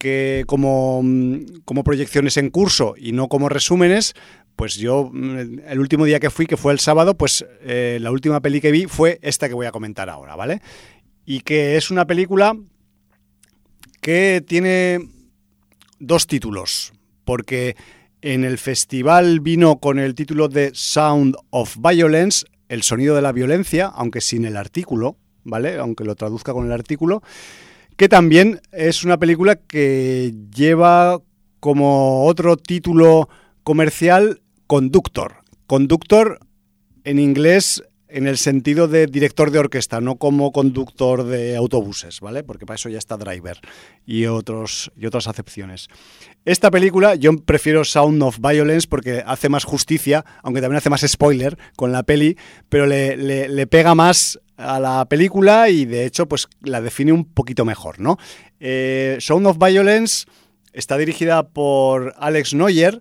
que como, mm, como proyecciones en curso y no como resúmenes, pues yo mm, el último día que fui, que fue el sábado, pues eh, la última peli que vi fue esta que voy a comentar ahora, ¿vale? Y que es una película que tiene dos títulos, porque en el festival vino con el título de Sound of Violence, el sonido de la violencia, aunque sin el artículo, ¿vale? Aunque lo traduzca con el artículo, que también es una película que lleva como otro título comercial Conductor. Conductor en inglés en el sentido de director de orquesta, no como conductor de autobuses, ¿vale? Porque para eso ya está Driver y, otros, y otras acepciones. Esta película yo prefiero Sound of Violence porque hace más justicia, aunque también hace más spoiler con la peli, pero le, le- pega más a la película y de hecho pues la define un poquito mejor, ¿no? Eh, Sound of Violence está dirigida por Alex Noyer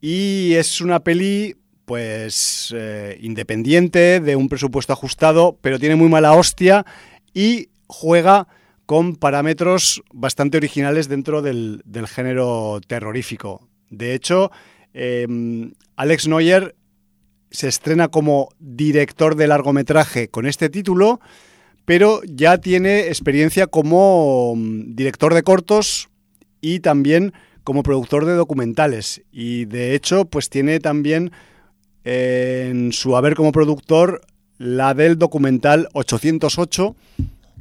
y es una peli pues eh, independiente, de un presupuesto ajustado, pero tiene muy mala hostia y juega con parámetros bastante originales dentro del, del género terrorífico. De hecho, eh, Alex Noyer se estrena como director de largometraje con este título, pero ya tiene experiencia como mm, director de cortos y también como productor de documentales. Y de hecho, pues tiene también en su haber como productor la del documental 808,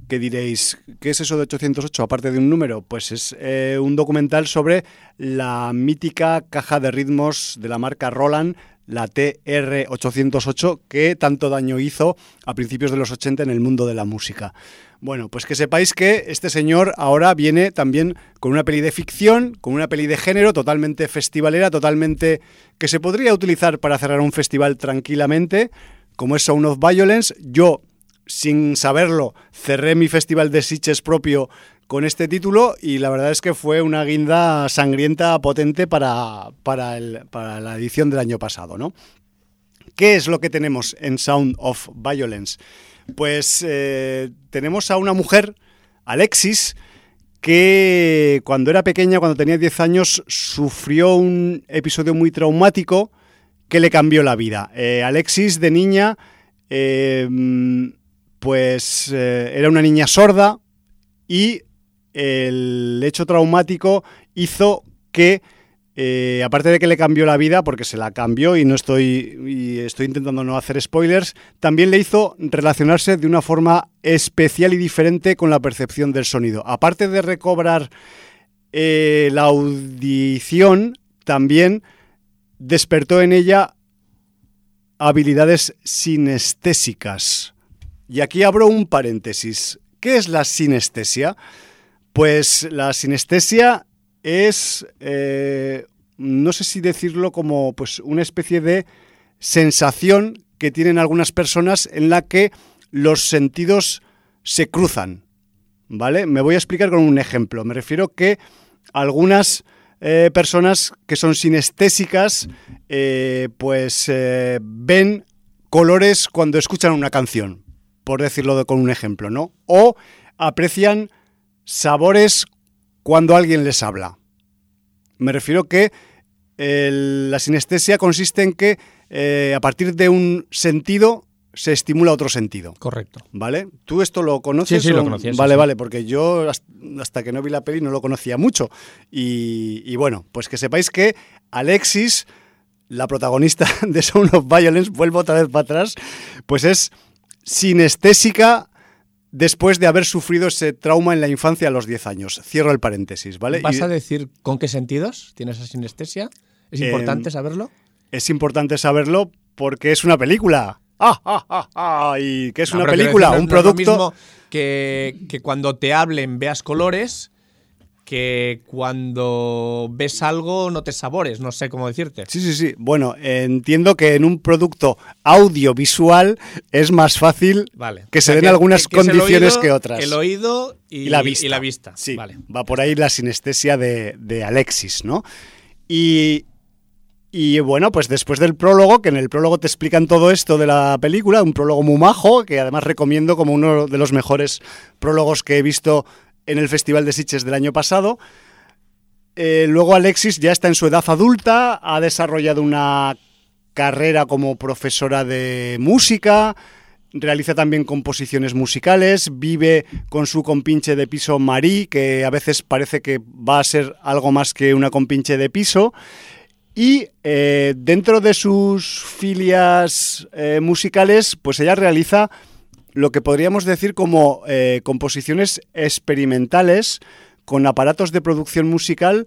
que diréis, ¿qué es eso de 808? Aparte de un número, pues es eh, un documental sobre la mítica caja de ritmos de la marca Roland, la TR-808, que tanto daño hizo a principios de los 80 en el mundo de la música. Bueno, pues que sepáis que este señor ahora viene también con una peli de ficción, con una peli de género totalmente festivalera, totalmente que se podría utilizar para cerrar un festival tranquilamente, como es Sound of Violence. Yo, sin saberlo, cerré mi festival de Sitges propio con este título y la verdad es que fue una guinda sangrienta potente para, para, el- para la edición del año pasado, ¿no? ¿Qué es lo que tenemos en Sound of Violence? Pues eh, tenemos a una mujer, Alexis, que cuando era pequeña, cuando tenía 10 años, sufrió un episodio muy traumático que le cambió la vida. Eh, Alexis, de niña, eh, pues era una niña sorda y el hecho traumático hizo que eh, aparte de que le cambió la vida, porque se la cambió y no estoy, y estoy intentando no hacer spoilers, también le hizo relacionarse de una forma especial y diferente con la percepción del sonido. Aparte de recobrar eh, la audición, también despertó en ella habilidades sinestésicas. Y aquí abro un paréntesis. ¿Qué es la sinestesia? Pues la sinestesia es, eh, no sé si decirlo como pues una especie de sensación que tienen algunas personas en la que los sentidos se cruzan. ¿Vale? Me voy a explicar con un ejemplo. Me refiero que algunas eh, personas que son sinestésicas, eh, pues ven colores cuando escuchan una canción, por decirlo con un ejemplo, ¿no? O aprecian sabores cuando alguien les habla. Me refiero que la sinestesia consiste en que eh, a partir de un sentido se estimula otro sentido. Correcto. ¿Vale? ¿Tú esto lo conoces? Sí, sí, lo conocías. Vale, vale, porque yo hasta que no vi la peli no lo conocía mucho. Y, y, bueno, pues que sepáis que Alexis, la protagonista de Sound of Violence, vuelvo otra vez para atrás, pues es sinestésica después de haber sufrido ese trauma en la infancia a los 10 años. Cierro el paréntesis, ¿vale? ¿Vas a decir con qué sentidos tienes esa sinestesia? ¿Es em, importante saberlo? Es importante saberlo porque es una película. ¡Ah, ah, ah, ah! Y que es una película, un producto. que, que cuando te hablen veas colores que cuando ves algo no te sabores, no sé cómo decirte. Sí, sí, sí. Bueno, entiendo que en un producto audiovisual es más fácil que se den algunas condiciones que otras. El oído y, la vista. Y la vista. Sí, va por ahí la sinestesia de, de Alexis, ¿no? Y, y bueno, pues después del prólogo, que en el prólogo te explican todo esto de la película, un prólogo muy majo, que además recomiendo como uno de los mejores prólogos que he visto en el Festival de Sitges del año pasado. Eh, luego Alexis ya está en su edad adulta, ha desarrollado una carrera como profesora de música, realiza también composiciones musicales, vive con su compinche de piso Marí, que a veces parece que va a ser algo más que una compinche de piso. Y eh, dentro de sus filias eh, musicales, pues ella realiza lo que podríamos decir como eh, composiciones experimentales con aparatos de producción musical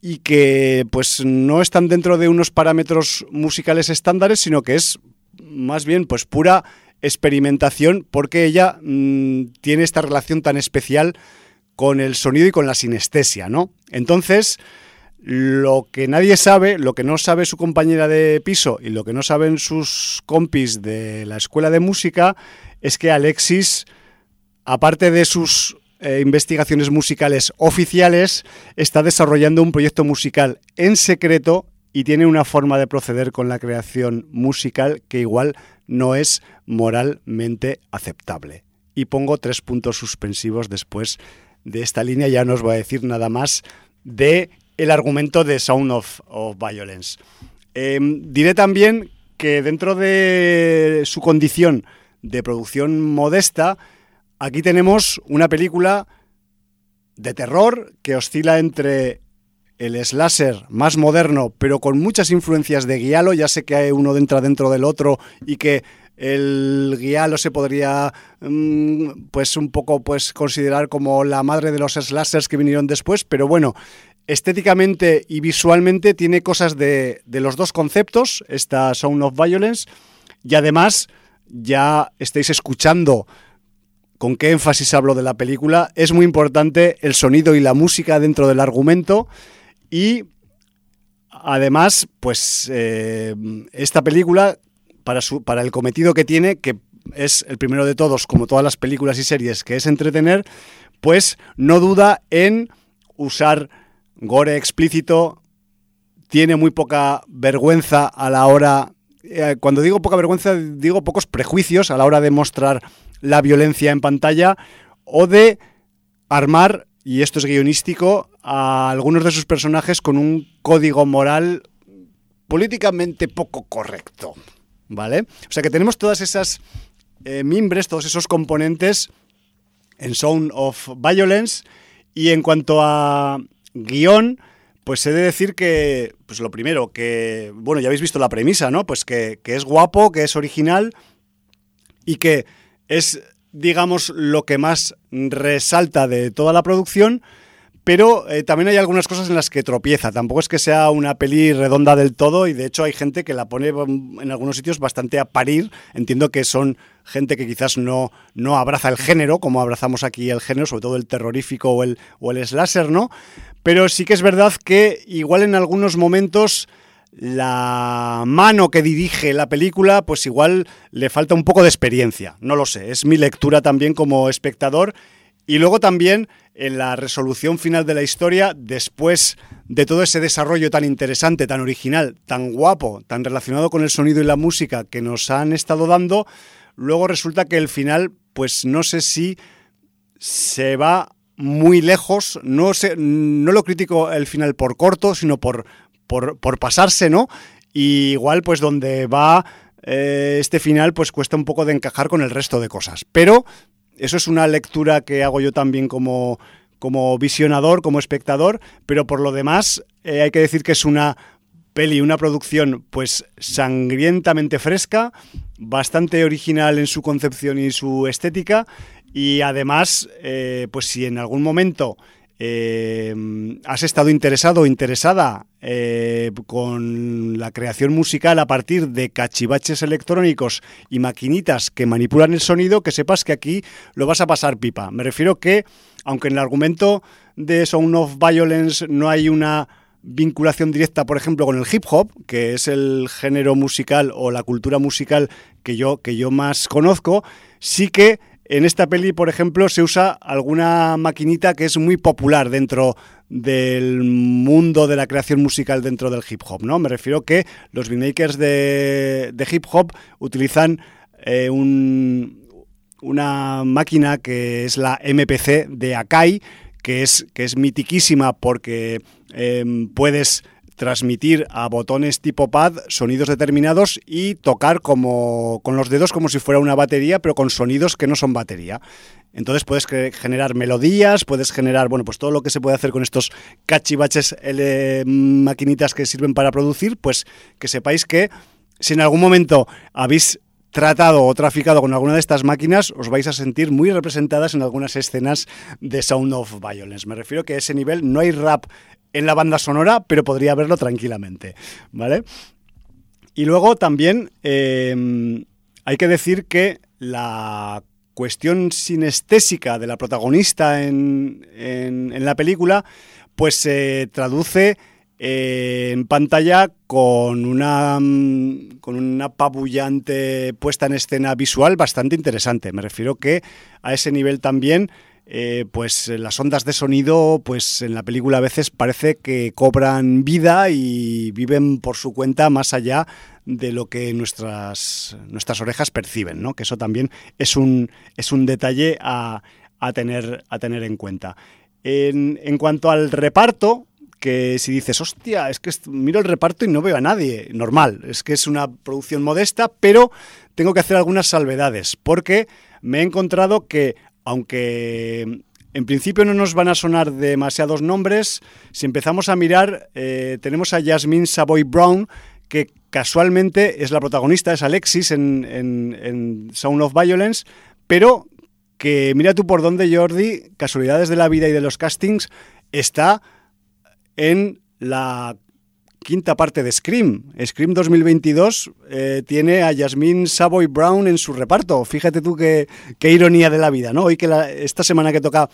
y que pues no están dentro de unos parámetros musicales estándares, sino que es más bien pues pura experimentación porque ella mm, tiene esta relación tan especial con el sonido y con la sinestesia, ¿no? Entonces, lo que nadie sabe, lo que no sabe su compañera de piso y lo que no saben sus compis de la escuela de música es que Alexis, aparte de sus eh, investigaciones musicales oficiales, está desarrollando un proyecto musical en secreto y tiene una forma de proceder con la creación musical que igual no es moralmente aceptable. Y pongo tres puntos suspensivos después de esta línea, ya no os voy a decir nada más de el argumento de Sound of, Violence. Em, diré también que dentro de su condición de producción modesta, aquí tenemos una película de terror que oscila entre el slasher más moderno, pero con muchas influencias de guialo, ya sé que uno entra dentro del otro y que el guialo se podría mm, pues un poco pues considerar como la madre de los slashers que vinieron después, pero bueno, estéticamente y visualmente tiene cosas de, los dos conceptos, esta Sound of Violence, y además ya estáis escuchando con qué énfasis hablo de la película, es muy importante el sonido y la música dentro del argumento y además, pues eh, esta película, para, el cometido que tiene, que es el primero de todos, como todas las películas y series, que es entretener, pues no duda en usar gore explícito, tiene muy poca vergüenza a la hora... Eh, cuando digo poca vergüenza, digo pocos prejuicios a la hora de mostrar la violencia en pantalla o de armar, y esto es guionístico, a algunos de sus personajes con un código moral políticamente poco correcto. ¿Vale? O sea que tenemos todas esas eh, mimbres, todos esos componentes en Sound of Violence. Y en cuanto a guion, pues he de decir que, pues lo primero, que, bueno, ya habéis visto la premisa, ¿no? Pues que, que es guapo, que es original y que es, digamos, lo que más resalta de toda la producción pero eh, también hay algunas cosas en las que tropieza. Tampoco es que sea una peli redonda del todo y de hecho hay gente que la pone mm, en algunos sitios bastante a parir. Entiendo que son gente que quizás no, no abraza el género, como abrazamos aquí el género, sobre todo el terrorífico o el, o el slasher, ¿no? Pero sí que es verdad que igual en algunos momentos la mano que dirige la película, pues igual le falta un poco de experiencia. No lo sé, es mi lectura también como espectador. Y luego también en la resolución final de la historia, después de todo ese desarrollo tan interesante, tan original, tan guapo, tan relacionado con el sonido y la música que nos han estado dando, luego resulta que el final, pues no sé si se va muy lejos, no, sé, no lo critico el final por corto, sino por, por, pasarse, ¿no? Y igual, pues donde va eh, este final, pues cuesta un poco de encajar con el resto de cosas. Pero eso es una lectura que hago yo también como, como visionador, como espectador, pero por lo demás eh, hay que decir que es una peli, una producción pues sangrientamente fresca, bastante original en su concepción y su estética y además eh, pues si en algún momento eh, has estado interesado o interesada eh, con la creación musical a partir de cachivaches electrónicos y maquinitas que manipulan el sonido, que sepas que aquí lo vas a pasar pipa. Me refiero que, aunque en el argumento de Sound of Violence no hay una vinculación directa, por ejemplo, con el hip hop, que es el género musical o la cultura musical que yo, que yo más conozco, sí que en esta peli, por ejemplo, se usa alguna maquinita que es muy popular dentro del mundo de la creación musical dentro del hip hop, ¿no? Me refiero que los beatmakers de, de hip hop utilizan eh, una máquina que es la MPC de Akai, que es, que es mitiquísima porque em, puedes transmitir a botones tipo pad sonidos determinados y tocar como con los dedos como si fuera una batería, pero con sonidos que no son batería. Entonces puedes generar melodías, puedes generar, bueno, pues todo lo que se puede hacer con estos cachivaches maquinitas que sirven para producir, pues que sepáis que si en algún momento habéis tratado o traficado con alguna de estas máquinas, os vais a sentir muy representadas en algunas escenas de Sound of Violence. Me refiero que a ese nivel no hay rap en la banda sonora, pero podría verlo tranquilamente, ¿vale? Y luego también em, hay que decir que la cuestión sinestésica de la protagonista en, en, la película, pues se traduce eh, en pantalla con una, mm, con una apabullante puesta en escena visual bastante interesante. Me refiero que a ese nivel también eh, pues eh, las ondas de sonido, pues en la película a veces parece que cobran vida y viven por su cuenta más allá de lo que nuestras, nuestras orejas perciben, ¿no? Que eso también es un, es un detalle a, tener, a tener en cuenta. En, en cuanto al reparto, que si dices, hostia, es que miro el reparto y no veo a nadie, normal, es que es una producción modesta, pero tengo que hacer algunas salvedades, porque me he encontrado que aunque en principio no nos van a sonar demasiados nombres, si empezamos a mirar, eh, tenemos a Jasmine Savoy Brown, que casualmente es la protagonista, es Alexis en, Sound of Violence, pero que mira tú por dónde, Jordi, casualidades de la vida y de los castings, está en la quinta parte de Scream. Scream 2022 eh, tiene a Jasmine Savoy Brown en su reparto. Fíjate tú qué, qué ironía de la vida, ¿no? Hoy que esta semana que toca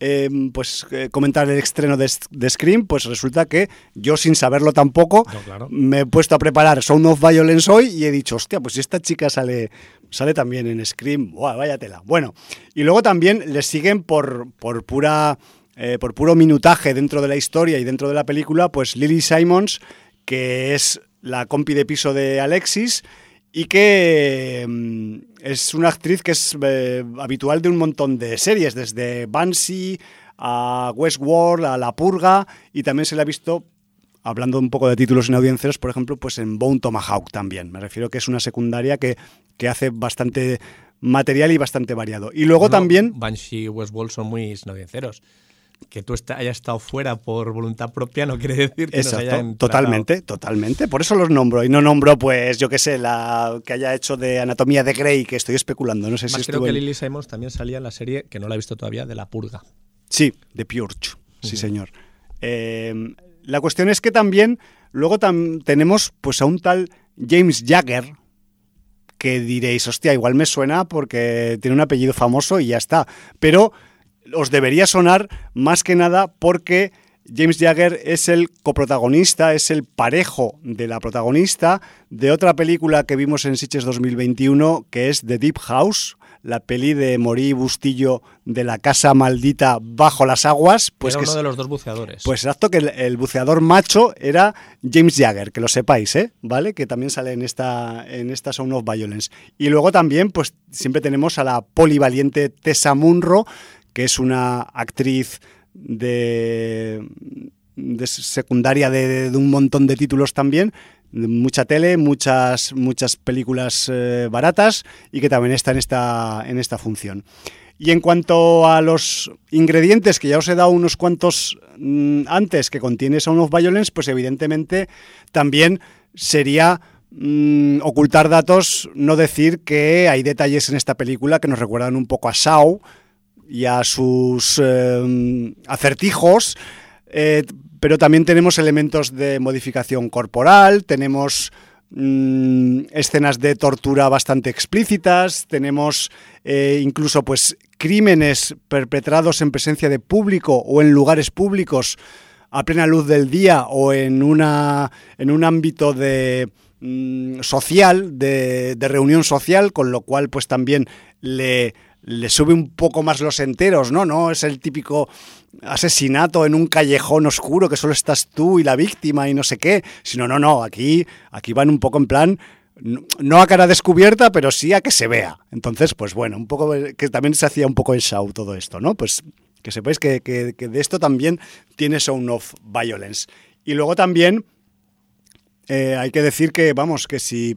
eh, pues eh, comentar el estreno de, Scream, pues resulta que yo sin saberlo tampoco me he puesto a preparar Sound of Violence hoy y he dicho, hostia, pues si esta chica sale, sale también en Scream, ¡buah, vaya tela! Bueno, y luego también les siguen por, por pura... por puro minutaje dentro de la historia y dentro de la película, pues Lily Simons, que es la compi de piso de Alexis y que mm, es una actriz que es eh, habitual de un montón de series, desde Banshee a Westworld, a La Purga, y también se la ha visto hablando un poco de títulos sin audiencias, por ejemplo, pues en Bone Tomahawk también. Me refiero que es una secundaria que, que hace bastante material y bastante variado. Y luego también... Banshee y Westworld son muy sin audiencios que tú hayas estado fuera por voluntad propia no quiere decir que Exacto, nos haya totalmente, totalmente. Por eso los nombro. Y no nombro, pues, yo qué sé, la que haya hecho de Anatomía de Grey, que estoy especulando. No sé Más si creo que Lily Simons también salía en la serie, que no la he visto todavía, de La Purga. Sí, de Purge. Sí, señor. Eh, la cuestión es que también luego tenemos pues a un tal James Jagger, que diréis, hostia, igual me suena porque tiene un apellido famoso y ya está. Pero os debería sonar más que nada porque James Jagger es el coprotagonista, es el parejo de la protagonista de otra película que vimos en Sitges 2021, que es The Deep House, la peli de Morí Bustillo de la casa maldita bajo las aguas. Pues era que uno de los dos buceadores. Pues exacto, que el, buceador macho era James Jagger, que lo sepáis, ¿eh? ¿Vale? Que también sale en esta, en esta Sound of Violence. Y luego también, pues siempre tenemos a la polivaliente Tessa Munro, que es una actriz de, secundaria de, un montón de títulos también, mucha tele, muchas, muchas películas eh, baratas y que también está en esta, en esta función. Y en cuanto a los ingredientes, que ya os he dado unos cuantos mm, antes que contiene Sound of Violence, pues evidentemente también sería mm, ocultar datos, no decir que hay detalles en esta película que nos recuerdan un poco a Shaw, y a sus eh, acertijos, eh, pero también tenemos elementos de modificación corporal, tenemos mm, escenas de tortura bastante explícitas, tenemos eh, incluso pues crímenes perpetrados en presencia de público o en lugares públicos a plena luz del día o en, una, en un ámbito de mm, social, de, de reunión social, con lo cual pues también le le sube un poco más los enteros, ¿no? No es el típico asesinato en un callejón oscuro que solo estás tú y la víctima y no sé qué, sino no, no, aquí, aquí van un poco en plan no a cara descubierta, pero sí a que se vea. Entonces, pues bueno, un poco que también se hacía un poco el show todo esto, ¿no? Pues que sepáis que, que de esto también tiene Sound of Violence. Y luego también eh, hay que decir que, vamos, que si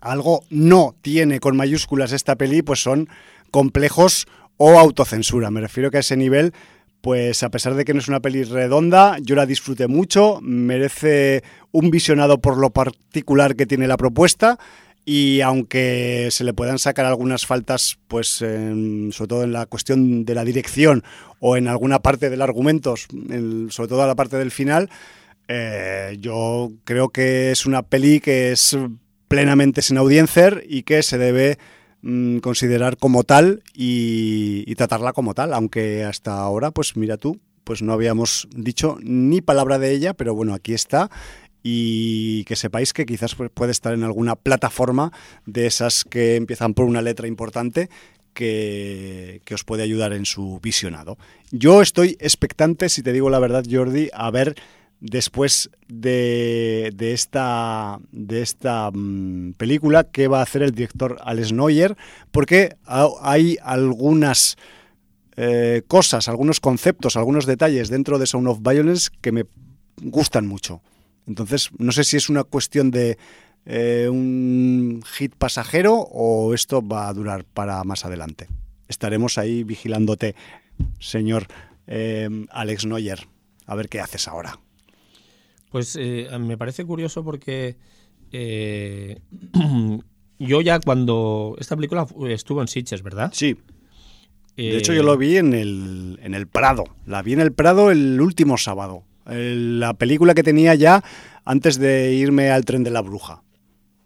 algo no tiene con mayúsculas esta peli, pues son complejos o autocensura. Me refiero que a ese nivel, pues a pesar de que no es una peli redonda, yo la disfruté mucho, merece un visionado por lo particular que tiene la propuesta y aunque se le puedan sacar algunas faltas, pues sobre todo en la cuestión de la dirección o en alguna parte del argumento, sobre todo a la parte del final, eh, yo creo que es una peli que es plenamente sin audiencia y que se debe Mm, considerar como tal y, tratarla como tal, aunque hasta ahora, pues mira tú, pues no habíamos dicho ni palabra de ella, pero bueno, aquí está y que sepáis que quizás puede estar en alguna plataforma de esas que empiezan por una letra importante que, que, os puede ayudar en su visionado. Yo estoy expectante, si te digo la verdad, Jordi, a ver después de, esta, mm, película que va a hacer el director Alex Neuer, porque hay algunas eh, cosas, algunos conceptos, algunos detalles dentro de Sound of Violence que me gustan mucho. Entonces, no sé si es una cuestión de eh, un hit pasajero o esto va a durar para más adelante. Estaremos ahí vigilándote, señor eh, Alex Neuer. A ver qué haces ahora. Pues eh, me parece curioso porque eh, yo ya cuando esta película estuvo en Sitges, ¿verdad? Sí. De hecho, yo lo vi en el, en el Prado. La vi en el Prado el último sábado. la película que tenía ya antes de irme al tren de la bruja.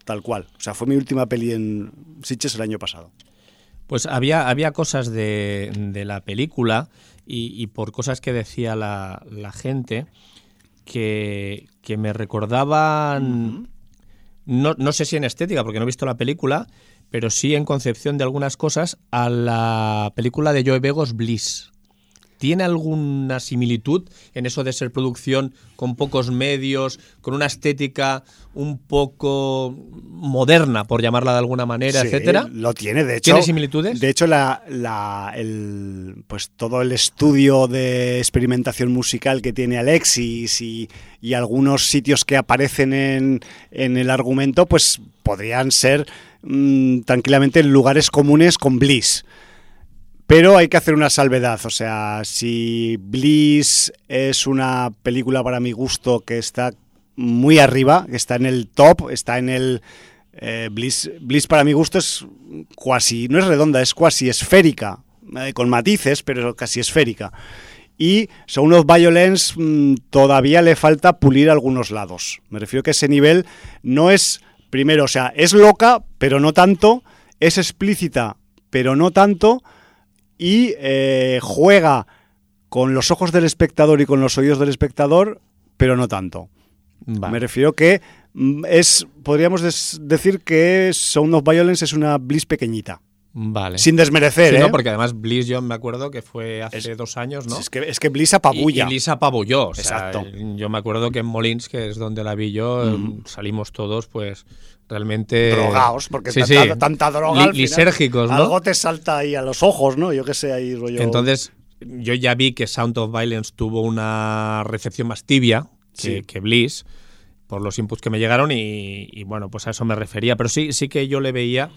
Tal cual. O sea, fue mi última peli en Sitges el año pasado. Pues había, había cosas de, la película y, por cosas que decía la, la gente que, me recordaban, no, no, sé si en estética, porque no he visto la película, pero sí en concepción de algunas cosas, a la película de Joe Begos, Bliss. ¿Tiene alguna similitud en eso de ser producción con pocos medios, con una estética un poco moderna, por llamarla de alguna manera, Sí, etcétera? Lo tiene, de hecho. ¿Tiene similitudes? De hecho, la, la- el, pues todo el estudio de experimentación musical que tiene Alexis y, y algunos sitios que aparecen en, en el argumento, pues podrían ser mm, tranquilamente lugares comunes con Bliss. Pero hay que hacer una salvedad, o sea, si Bliss es una película para mi gusto que está muy arriba, que está en el top, está en el... eh, Bliss, Bliss para mi gusto es cuasi, no es redonda, es cuasi esférica, eh, con matices, pero casi esférica. Y Sound of Violence mm, todavía le falta pulir algunos lados. Me refiero que ese nivel no es, primero, o sea, es loca, pero no tanto, es explícita, pero no tanto, y eh, juega con los ojos del espectador y con los oídos del espectador, pero no tanto. Vale. Me refiero que mm, es, podríamos decir que Sound of Violence es una Bliss pequeñita, Vale. sin desmerecer, Sí, ¿eh? ¿no? Porque además Bliss, yo me acuerdo que fue hace Es- dos años, ¿no? Es que, es que Bliss apabulla. Y, y Bliss apabulló. o sea, Exacto. yo me acuerdo que en Molins, que es donde la vi yo, Mm. em, salimos todos, pues, realmente... drogaos, porque Sí, tanta, sí. tanta droga. Li- al final, lisérgicos, ¿no? Algo te salta ahí a los ojos, ¿no? Yo qué sé, ahí rollo. Entonces, yo ya vi que Sound of Violence tuvo una recepción más tibia que, Sí. que Bliss, por los inputs que me llegaron, y, y, bueno, pues a eso me refería. Pero sí, sí que yo le veía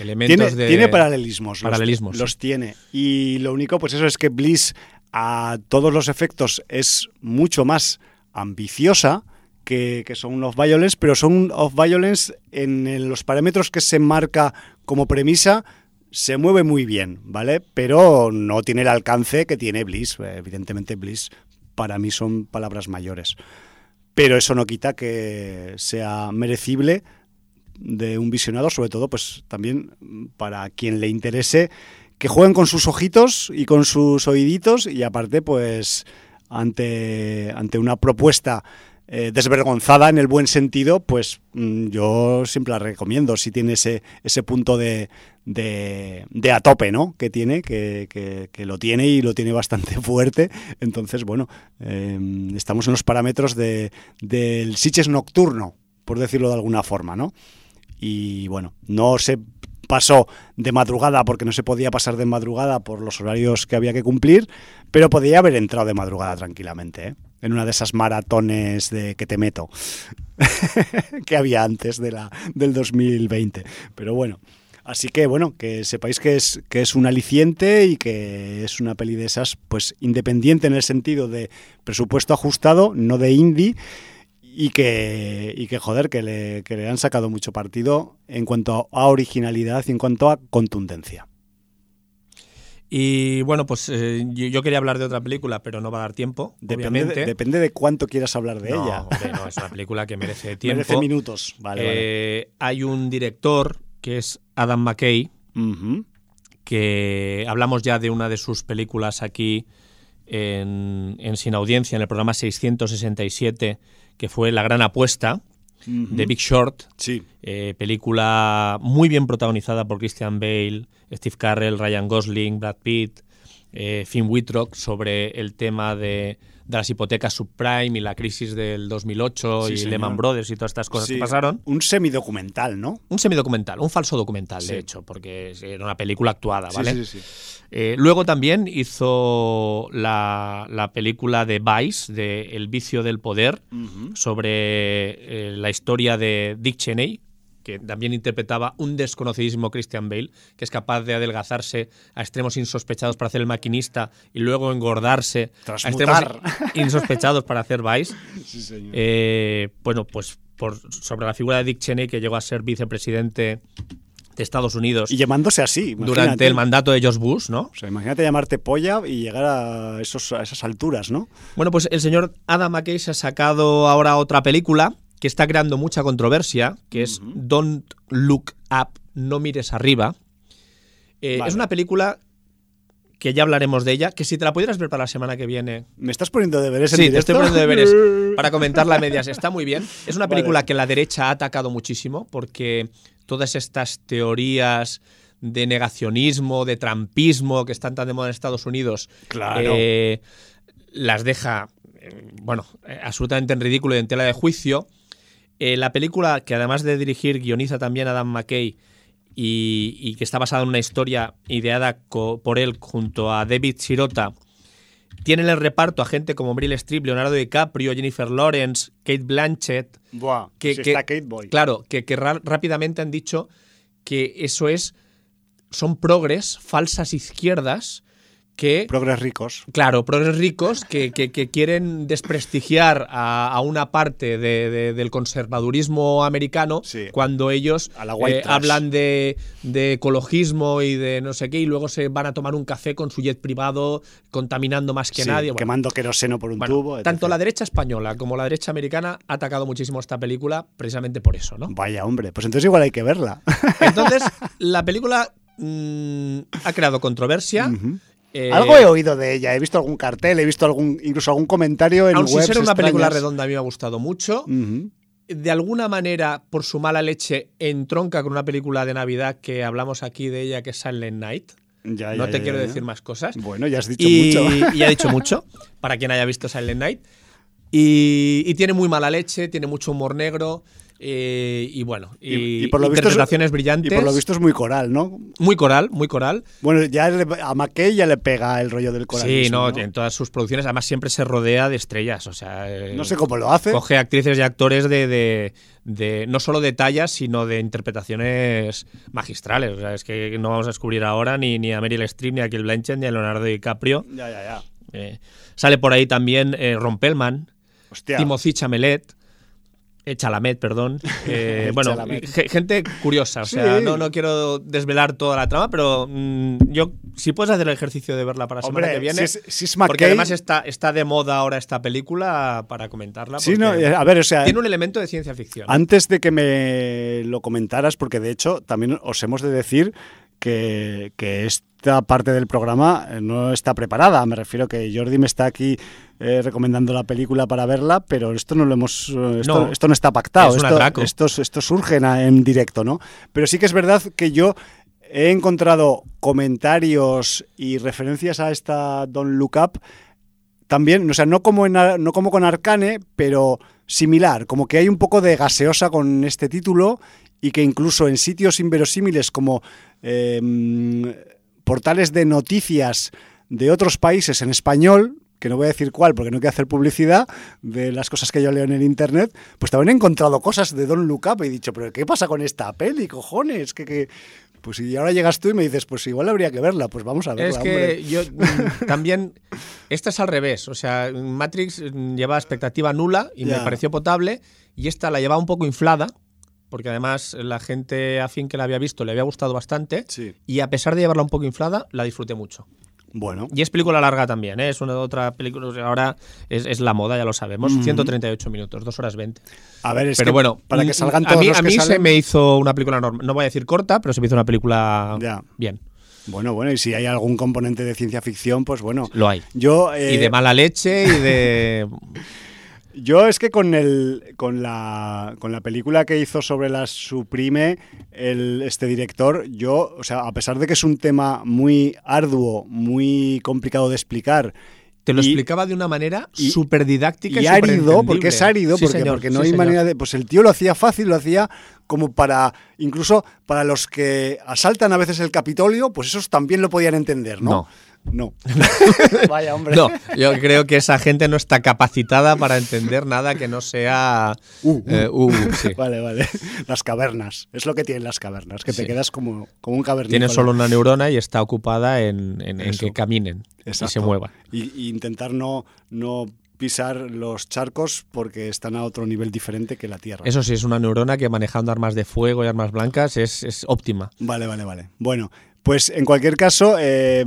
elementos tiene, de. tiene paralelismos. los- Paralelismos, Los, sí. tiene. Y lo único, pues eso es que Bliss a todos los efectos es mucho más ambiciosa que, que Sound of Violence, pero Sound of Violence en los parámetros que se marca como premisa se mueve muy bien, ¿vale? Pero no tiene el alcance que tiene Bliss. Eh, Evidentemente Bliss para mí son palabras mayores. Pero eso no quita que sea merecible de un visionado, sobre todo, pues también para quien le interese que jueguen con sus ojitos y con sus oíditos y aparte, pues ante, ante una propuesta eh, desvergonzada en el buen sentido, pues mm, yo siempre la recomiendo si tiene ese, ese punto de, de, de a tope, ¿no? Que tiene, que, que- lo tiene y lo tiene bastante fuerte. Entonces, bueno, eh, estamos en los parámetros de, del Sitges nocturno, por decirlo de alguna forma, ¿no? y bueno, no se pasó de madrugada porque no se podía pasar de madrugada por los horarios que había que cumplir, pero podía haber entrado de madrugada tranquilamente, ¿eh? En una de esas maratones de que te meto que había antes de la, del 2020. Pero bueno, así que bueno, que sepáis que es, que es un aliciente y que es una peli de esas, pues independiente en el sentido de presupuesto ajustado, no de indie y que, y que joder, que le, que le han sacado mucho partido en cuanto a originalidad y en cuanto a contundencia. Y bueno, pues eh, yo, quería hablar de otra película, pero no va a dar tiempo, Depende de, depende de cuánto quieras hablar de no, ella. hombre, no, es una película que merece tiempo. Merece minutos. Vale, Eh, Hay un director que es Adam McKay, que hablamos ya de una de sus películas aquí en, en Sin Audiencia, en el programa 667, que fue La Gran Apuesta, de Big Short, Sí. eh, película muy bien protagonizada por Christian Bale, Steve Carell, Ryan Gosling, Brad Pitt, eh, Finn Wittrock, sobre el tema de, de las hipotecas subprime y la crisis del 2008 Sí, y señor. Lehman Brothers y todas estas cosas Sí, que pasaron. Un semidocumental, ¿no? Un semidocumental, un falso documental, Sí. de hecho, porque era una película actuada, ¿vale? sí, sí, sí. Eh, luego también hizo la, la película de Vice, de El vicio del poder, sobre eh, la historia de Dick Cheney, que también interpretaba un desconocidísimo Christian Bale, que es capaz de adelgazarse a extremos insospechados para hacer el maquinista y luego engordarse a extremos Transmutar. insospechados para hacer Vice. Sí, señor. Eh, bueno, pues por, sobre la figura de Dick Cheney, que llegó a ser vicepresidente de Estados Unidos y llamándose así. durante el mandato de George Bush, ¿no? O sea, imagínate llamarte polla y llegar a, esos, a esas alturas, ¿no? Bueno, pues el señor Adam McKay se ha sacado ahora otra película que está creando mucha controversia, que es Don't Look Up, No mires arriba. Eh, Vale. Es una película que ya hablaremos de ella, que si te la pudieras ver para la semana que viene. ¿Me estás poniendo deberes en Sí, te directo? estoy poniendo deberes para comentarla a medias. Está muy bien. Es una Vale. película que la derecha ha atacado muchísimo porque todas estas teorías de negacionismo, de trampismo que están tan de moda en Estados Unidos, Claro. eh, las deja, eh, bueno, absolutamente en ridículo y en tela de juicio. Eh, la película, que además de dirigir, guioniza también Adam McKay y, y que está basada en una historia ideada por él junto a David Sirota, tiene en el reparto a gente como Meryl Streep, Leonardo DiCaprio, Jennifer Lawrence, Kate Blanchett, Buah, que, si que- está Kate Boy. Claro, que, que rápidamente han dicho que eso es. Son progres, falsas izquierdas, que. Progres ricos. Claro, progres ricos que, que- que quieren desprestigiar a, a una parte de- de- del conservadurismo americano Sí. cuando ellos eh, hablan de, de ecologismo y de no sé qué, y luego se van a tomar un café con su jet privado contaminando más que Sí, nadie. Bueno, quemando queroseno por un bueno, tubo. etc. tanto la derecha española como la derecha americana ha atacado muchísimo esta película precisamente por eso, ¿no? Vaya hombre, pues entonces igual hay que verla. Entonces, la película mm, ha creado controversia. Eh, Algo he oído de ella, he visto algún cartel, he visto algún incluso algún comentario en Aun sin webs ser una película redonda, a mí me ha gustado mucho. De alguna manera, por su mala leche, entronca con una película de Navidad que hablamos aquí de ella, que es Silent Night. Ya, no ya, te ya, quiero decir más cosas. Bueno, ya has dicho y, mucho. y ha dicho mucho, para quien haya visto Silent Night. Y, y tiene muy mala leche, tiene mucho humor negro. Eh, y bueno, y, Y- y por lo visto interpretaciones brillantes. Y por lo visto es muy coral, ¿no? Muy coral, muy coral. Bueno, ya le- a McKay ya le pega el rollo del coral. Sí, no, en todas sus producciones, además siempre se rodea de estrellas. O sea, eh, No sé cómo lo hace. coge actrices y actores de, de- de- no solo de tallas, sino de interpretaciones magistrales. O sea, es que no vamos a descubrir ahora ni, ni a Meryl Streep, ni a Kate Blanchett, ni a Leonardo DiCaprio. Ya, ya, ya. Eh, sale por ahí también eh, Ron Perlman, Hostia. Timothy Chamelet. Chalamet, perdón. Eh, bueno, Chalamet. gente curiosa. O sea, Sí. no, no quiero desvelar toda la trama, pero mm, yo, si puedes hacer el ejercicio de verla para la semana que viene. si es- si es porque además está, está de moda ahora esta película para comentarla. Sí, no, a ver, o sea, tiene un elemento de ciencia ficción. antes de que me lo comentaras, porque de hecho también os hemos de decir que, que esta parte del programa no está preparada. Me refiero que Jordi me está aquí eh, recomendando la película para verla, pero esto no lo hemos, eh, esto, No, esto no está pactado. es esto, esto, esto surge en, en directo, ¿no? Pero sí que es verdad que yo he encontrado comentarios y referencias a esta Don't Look Up también, o sea, no como, en, no como con Arcane, pero similar, como que hay un poco de gaseosa con este título y que incluso en sitios inverosímiles como eh, mm, portales de noticias de otros países en español, que no voy a decir cuál porque no quiero hacer publicidad de las cosas que yo leo en el internet, pues también he encontrado cosas de Don Look Up y he dicho, pero ¿qué pasa con esta peli, cojones? Que, que... Pues y ahora llegas tú y me dices, pues igual habría que verla, pues vamos a verla. Es que hombre. yo mm, también. Esta es al revés. O sea, Matrix mm, lleva expectativa nula y me Ya. pareció potable. Y esta la llevaba un poco inflada. Porque además la gente afín que la había visto le había gustado bastante. Sí. Y a pesar de llevarla un poco inflada, la disfruté mucho. Bueno, Y es película larga también, ¿eh? es una otra película. ahora es, es la moda, ya lo sabemos. 138 minutos, 2 horas 20. a ver, es pero que bueno, para que mm, salgan a todos mí, los a que mí se me hizo una película normal. No voy a decir corta, pero se me hizo una película Ya. bien. Bueno, bueno, y si hay algún componente de ciencia ficción, pues bueno. Lo hay. Yo, eh, y de mala leche y de. yo es que con el con la con la película que hizo sobre las suprime el, este director, yo, o sea, a pesar de que es un tema muy arduo, muy complicado de explicar. Te lo y- explicaba de una manera súper didáctica y, y árido, porque es árido, Sí, porque, señor, porque no sí, hay señor. manera de. Pues el tío lo hacía fácil, lo hacía como para. Incluso para los que asaltan a veces el Capitolio, pues esos también lo podían entender, ¿no? No. Vaya, hombre. No, yo creo que esa gente no está capacitada para entender nada que no sea. Uh, uh. eh, uh, sí. Vale, vale. Las cavernas. Es lo que tienen las cavernas, que te quedas como, como un cavernícola. Tiene solo una neurona y está ocupada en, en- en Eso. que caminen y se muevan. Y, y intentar no, no pisar los charcos porque están a otro nivel diferente que la Tierra. Eso sí, es una neurona que manejando armas de fuego y armas blancas es, es óptima. Vale, vale, vale. Bueno, pues en cualquier caso, eh,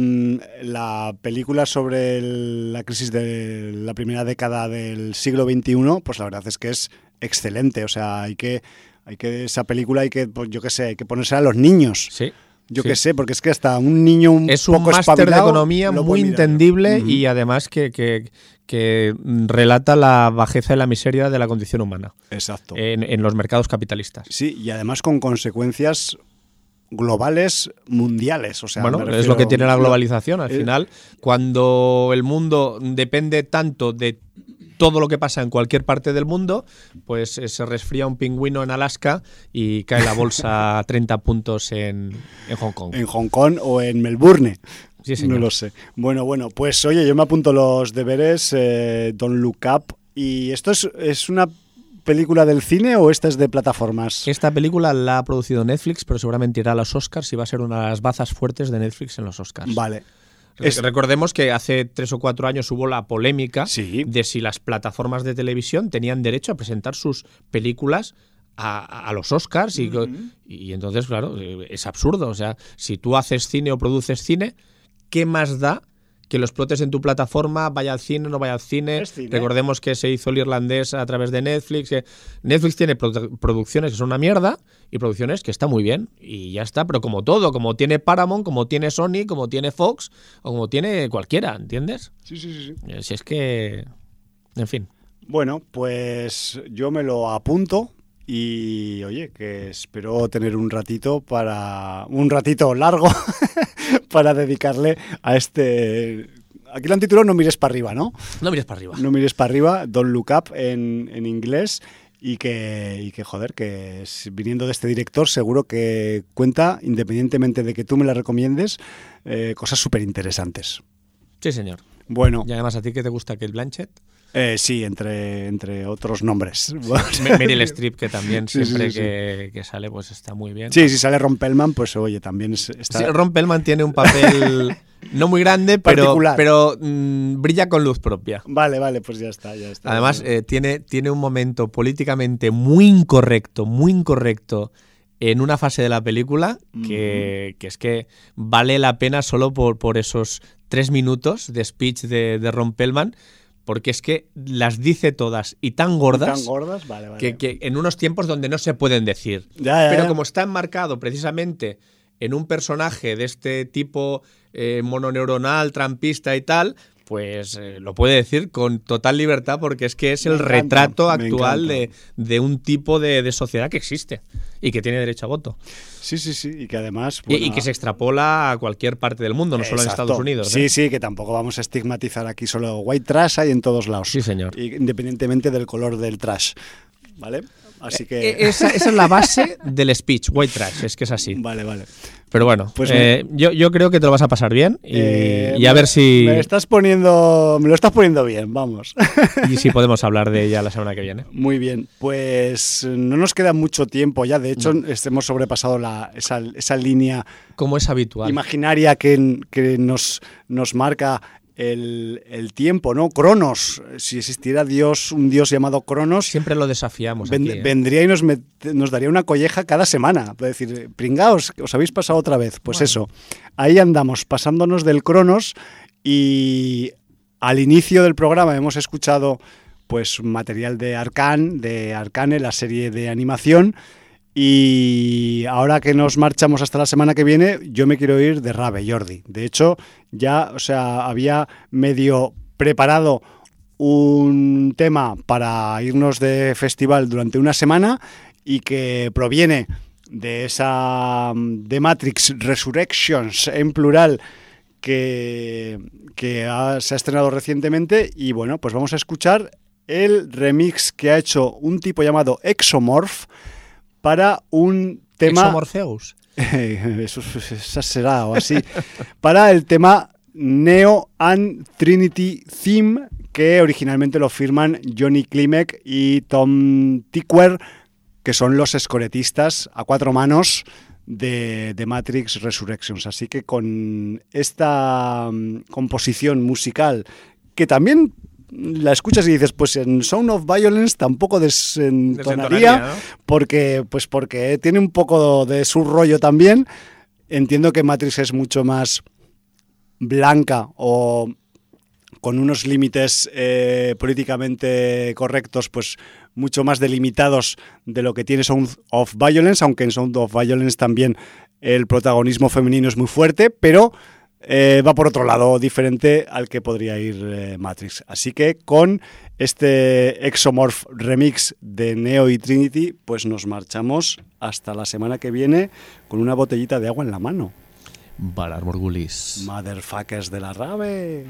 la película sobre el- la crisis de la primera década del siglo XXI, pues la verdad es que es excelente. O sea, hay que, hay que esa película hay que, pues, yo qué sé, hay que ponerse a los niños. Sí. Yo Sí. qué sé, porque es que hasta un niño un Es un máster de economía muy entendible y además que, que- que relata la bajeza y la miseria de la condición humana Exacto. en, en los mercados capitalistas. Sí, y además con consecuencias globales mundiales. O sea, bueno, es lo que tiene la globalización. Al final, cuando el mundo depende tanto de todo lo que pasa en cualquier parte del mundo, pues eh, se resfría un pingüino en Alaska y cae la bolsa a 30 puntos en, Hong Kong. En Hong Kong o en Melbourne. Sí, señor. No lo sé. Bueno, bueno, pues oye, yo me apunto los deberes, eh, Don't Look Up. ¿Y esto es, es una película del cine o esta es de plataformas? Esta película la ha producido Netflix, pero seguramente irá a los Oscars y va a ser una de las bazas fuertes de Netflix en los Oscars. Vale. Recordemos que hace tres o cuatro años hubo la polémica de si las plataformas de televisión tenían derecho a presentar sus películas a, los Oscars y, y, entonces, claro, es absurdo. O sea, si tú haces cine o produces cine, ¿qué más da que lo explotes en tu plataforma, vaya al cine, no vaya al cine. Recordemos que se hizo el irlandés a través de Netflix. Netflix tiene producciones que son una mierda y producciones que están muy bien y ya está, pero como todo, como tiene Paramount, como tiene Sony, como tiene Fox o como tiene cualquiera, ¿entiendes? Sí, sí, sí. Eh, si es que... En fin. Bueno, pues yo me lo apunto y oye, que espero tener un ratito para. un ratito largo para dedicarle a este. Aquí lo han titulado No mires para arriba, ¿no? No mires para arriba. No mires para arriba, Don't Look Up en, en inglés. Y que, y que, joder, que viniendo de este director seguro que cuenta, independientemente de que tú me la recomiendes, eh, cosas súper interesantes. Sí, señor. Bueno. Y además, ¿a ti que te gusta Kate Blanchett? Eh, sí, entre, entre otros nombres. Meryl Streep, que también siempre Que, sale, pues está muy bien. Sí, si sale Ron Pellman, pues oye, también está... Sí, Ron Pellman tiene un papel no muy grande, pero, pero mm, brilla con luz propia. Vale, vale, pues ya está, ya está. Además, eh, tiene, tiene un momento políticamente muy incorrecto, muy incorrecto en una fase de la película que, es que vale la pena solo por, por esos tres minutos de speech de, de Ron Pellman porque es que las dice todas y tan gordas, tan gordas? Vale, vale. Que, en unos tiempos donde no se pueden decir. Pero como está enmarcado precisamente en un personaje de este tipo eh, mononeuronal, trampista y tal, pues eh, lo puede decir con total libertad porque es que es el retrato actual de, un tipo de, sociedad que existe y que tiene derecho a voto. Sí, sí, sí, y que además... y, que se extrapola a cualquier parte del mundo, no solo en Estados Unidos. Sí, ¿eh? sí, que tampoco vamos a estigmatizar aquí solo white trash hay en todos lados. Sí, señor. Independientemente del color del trash. ¿Vale? Así que... Eh, esa, esa es la base del speech, white trash, es que es así. Vale, vale. Pero bueno, pues eh, yo, yo, creo que te lo vas a pasar bien y, eh, a ver si. Me estás poniendo. Me lo estás poniendo bien, vamos. y si podemos hablar de ella la semana que viene. Muy bien. Pues no nos queda mucho tiempo ya. De hecho, hemos sobrepasado la, esa, esa, línea. Como es habitual. Imaginaria que, que nos, nos marca el, tiempo, ¿no? Cronos, si existiera Dios, un Dios llamado Cronos. Siempre lo desafiamos. ¿eh? Vendría y nos, nos, daría una colleja cada semana. Decir, pringaos, os habéis pasado otra vez. Pues eso, ahí andamos, pasándonos del Cronos y al inicio del programa hemos escuchado pues material de Arcan, de Arcane, la serie de animación. Y ahora que nos marchamos hasta la semana que viene, yo me quiero ir de rave, Jordi. De hecho, ya, o sea, había medio preparado un tema para irnos de festival durante una semana y que proviene de esa de Matrix Resurrections en plural que, que se ha estrenado recientemente y bueno, pues vamos a escuchar el remix que ha hecho un tipo llamado Exomorph para un tema... Exomorpheus. Eso, esa será o así. para el tema Neo and Trinity Theme, que originalmente lo firman Johnny Klimek y Tom Tickwer, que son los escoretistas a cuatro manos de, de, Matrix Resurrections. Así que con esta mm, composición musical, que también la escuchas y dices, pues en Sound of Violence tampoco desentonaría, porque, pues porque tiene un poco de su rollo también. Entiendo que Matrix es mucho más blanca o con unos límites eh, políticamente correctos, pues mucho más delimitados de lo que tiene Sound of Violence, aunque en Sound of Violence también el protagonismo femenino es muy fuerte, pero eh, va por otro lado, diferente al que podría ir eh, Matrix. Así que con este Exomorph remix de Neo y Trinity, pues nos marchamos hasta la semana que viene con una botellita de agua en la mano. Valar Morgulis. Motherfuckers de la rave.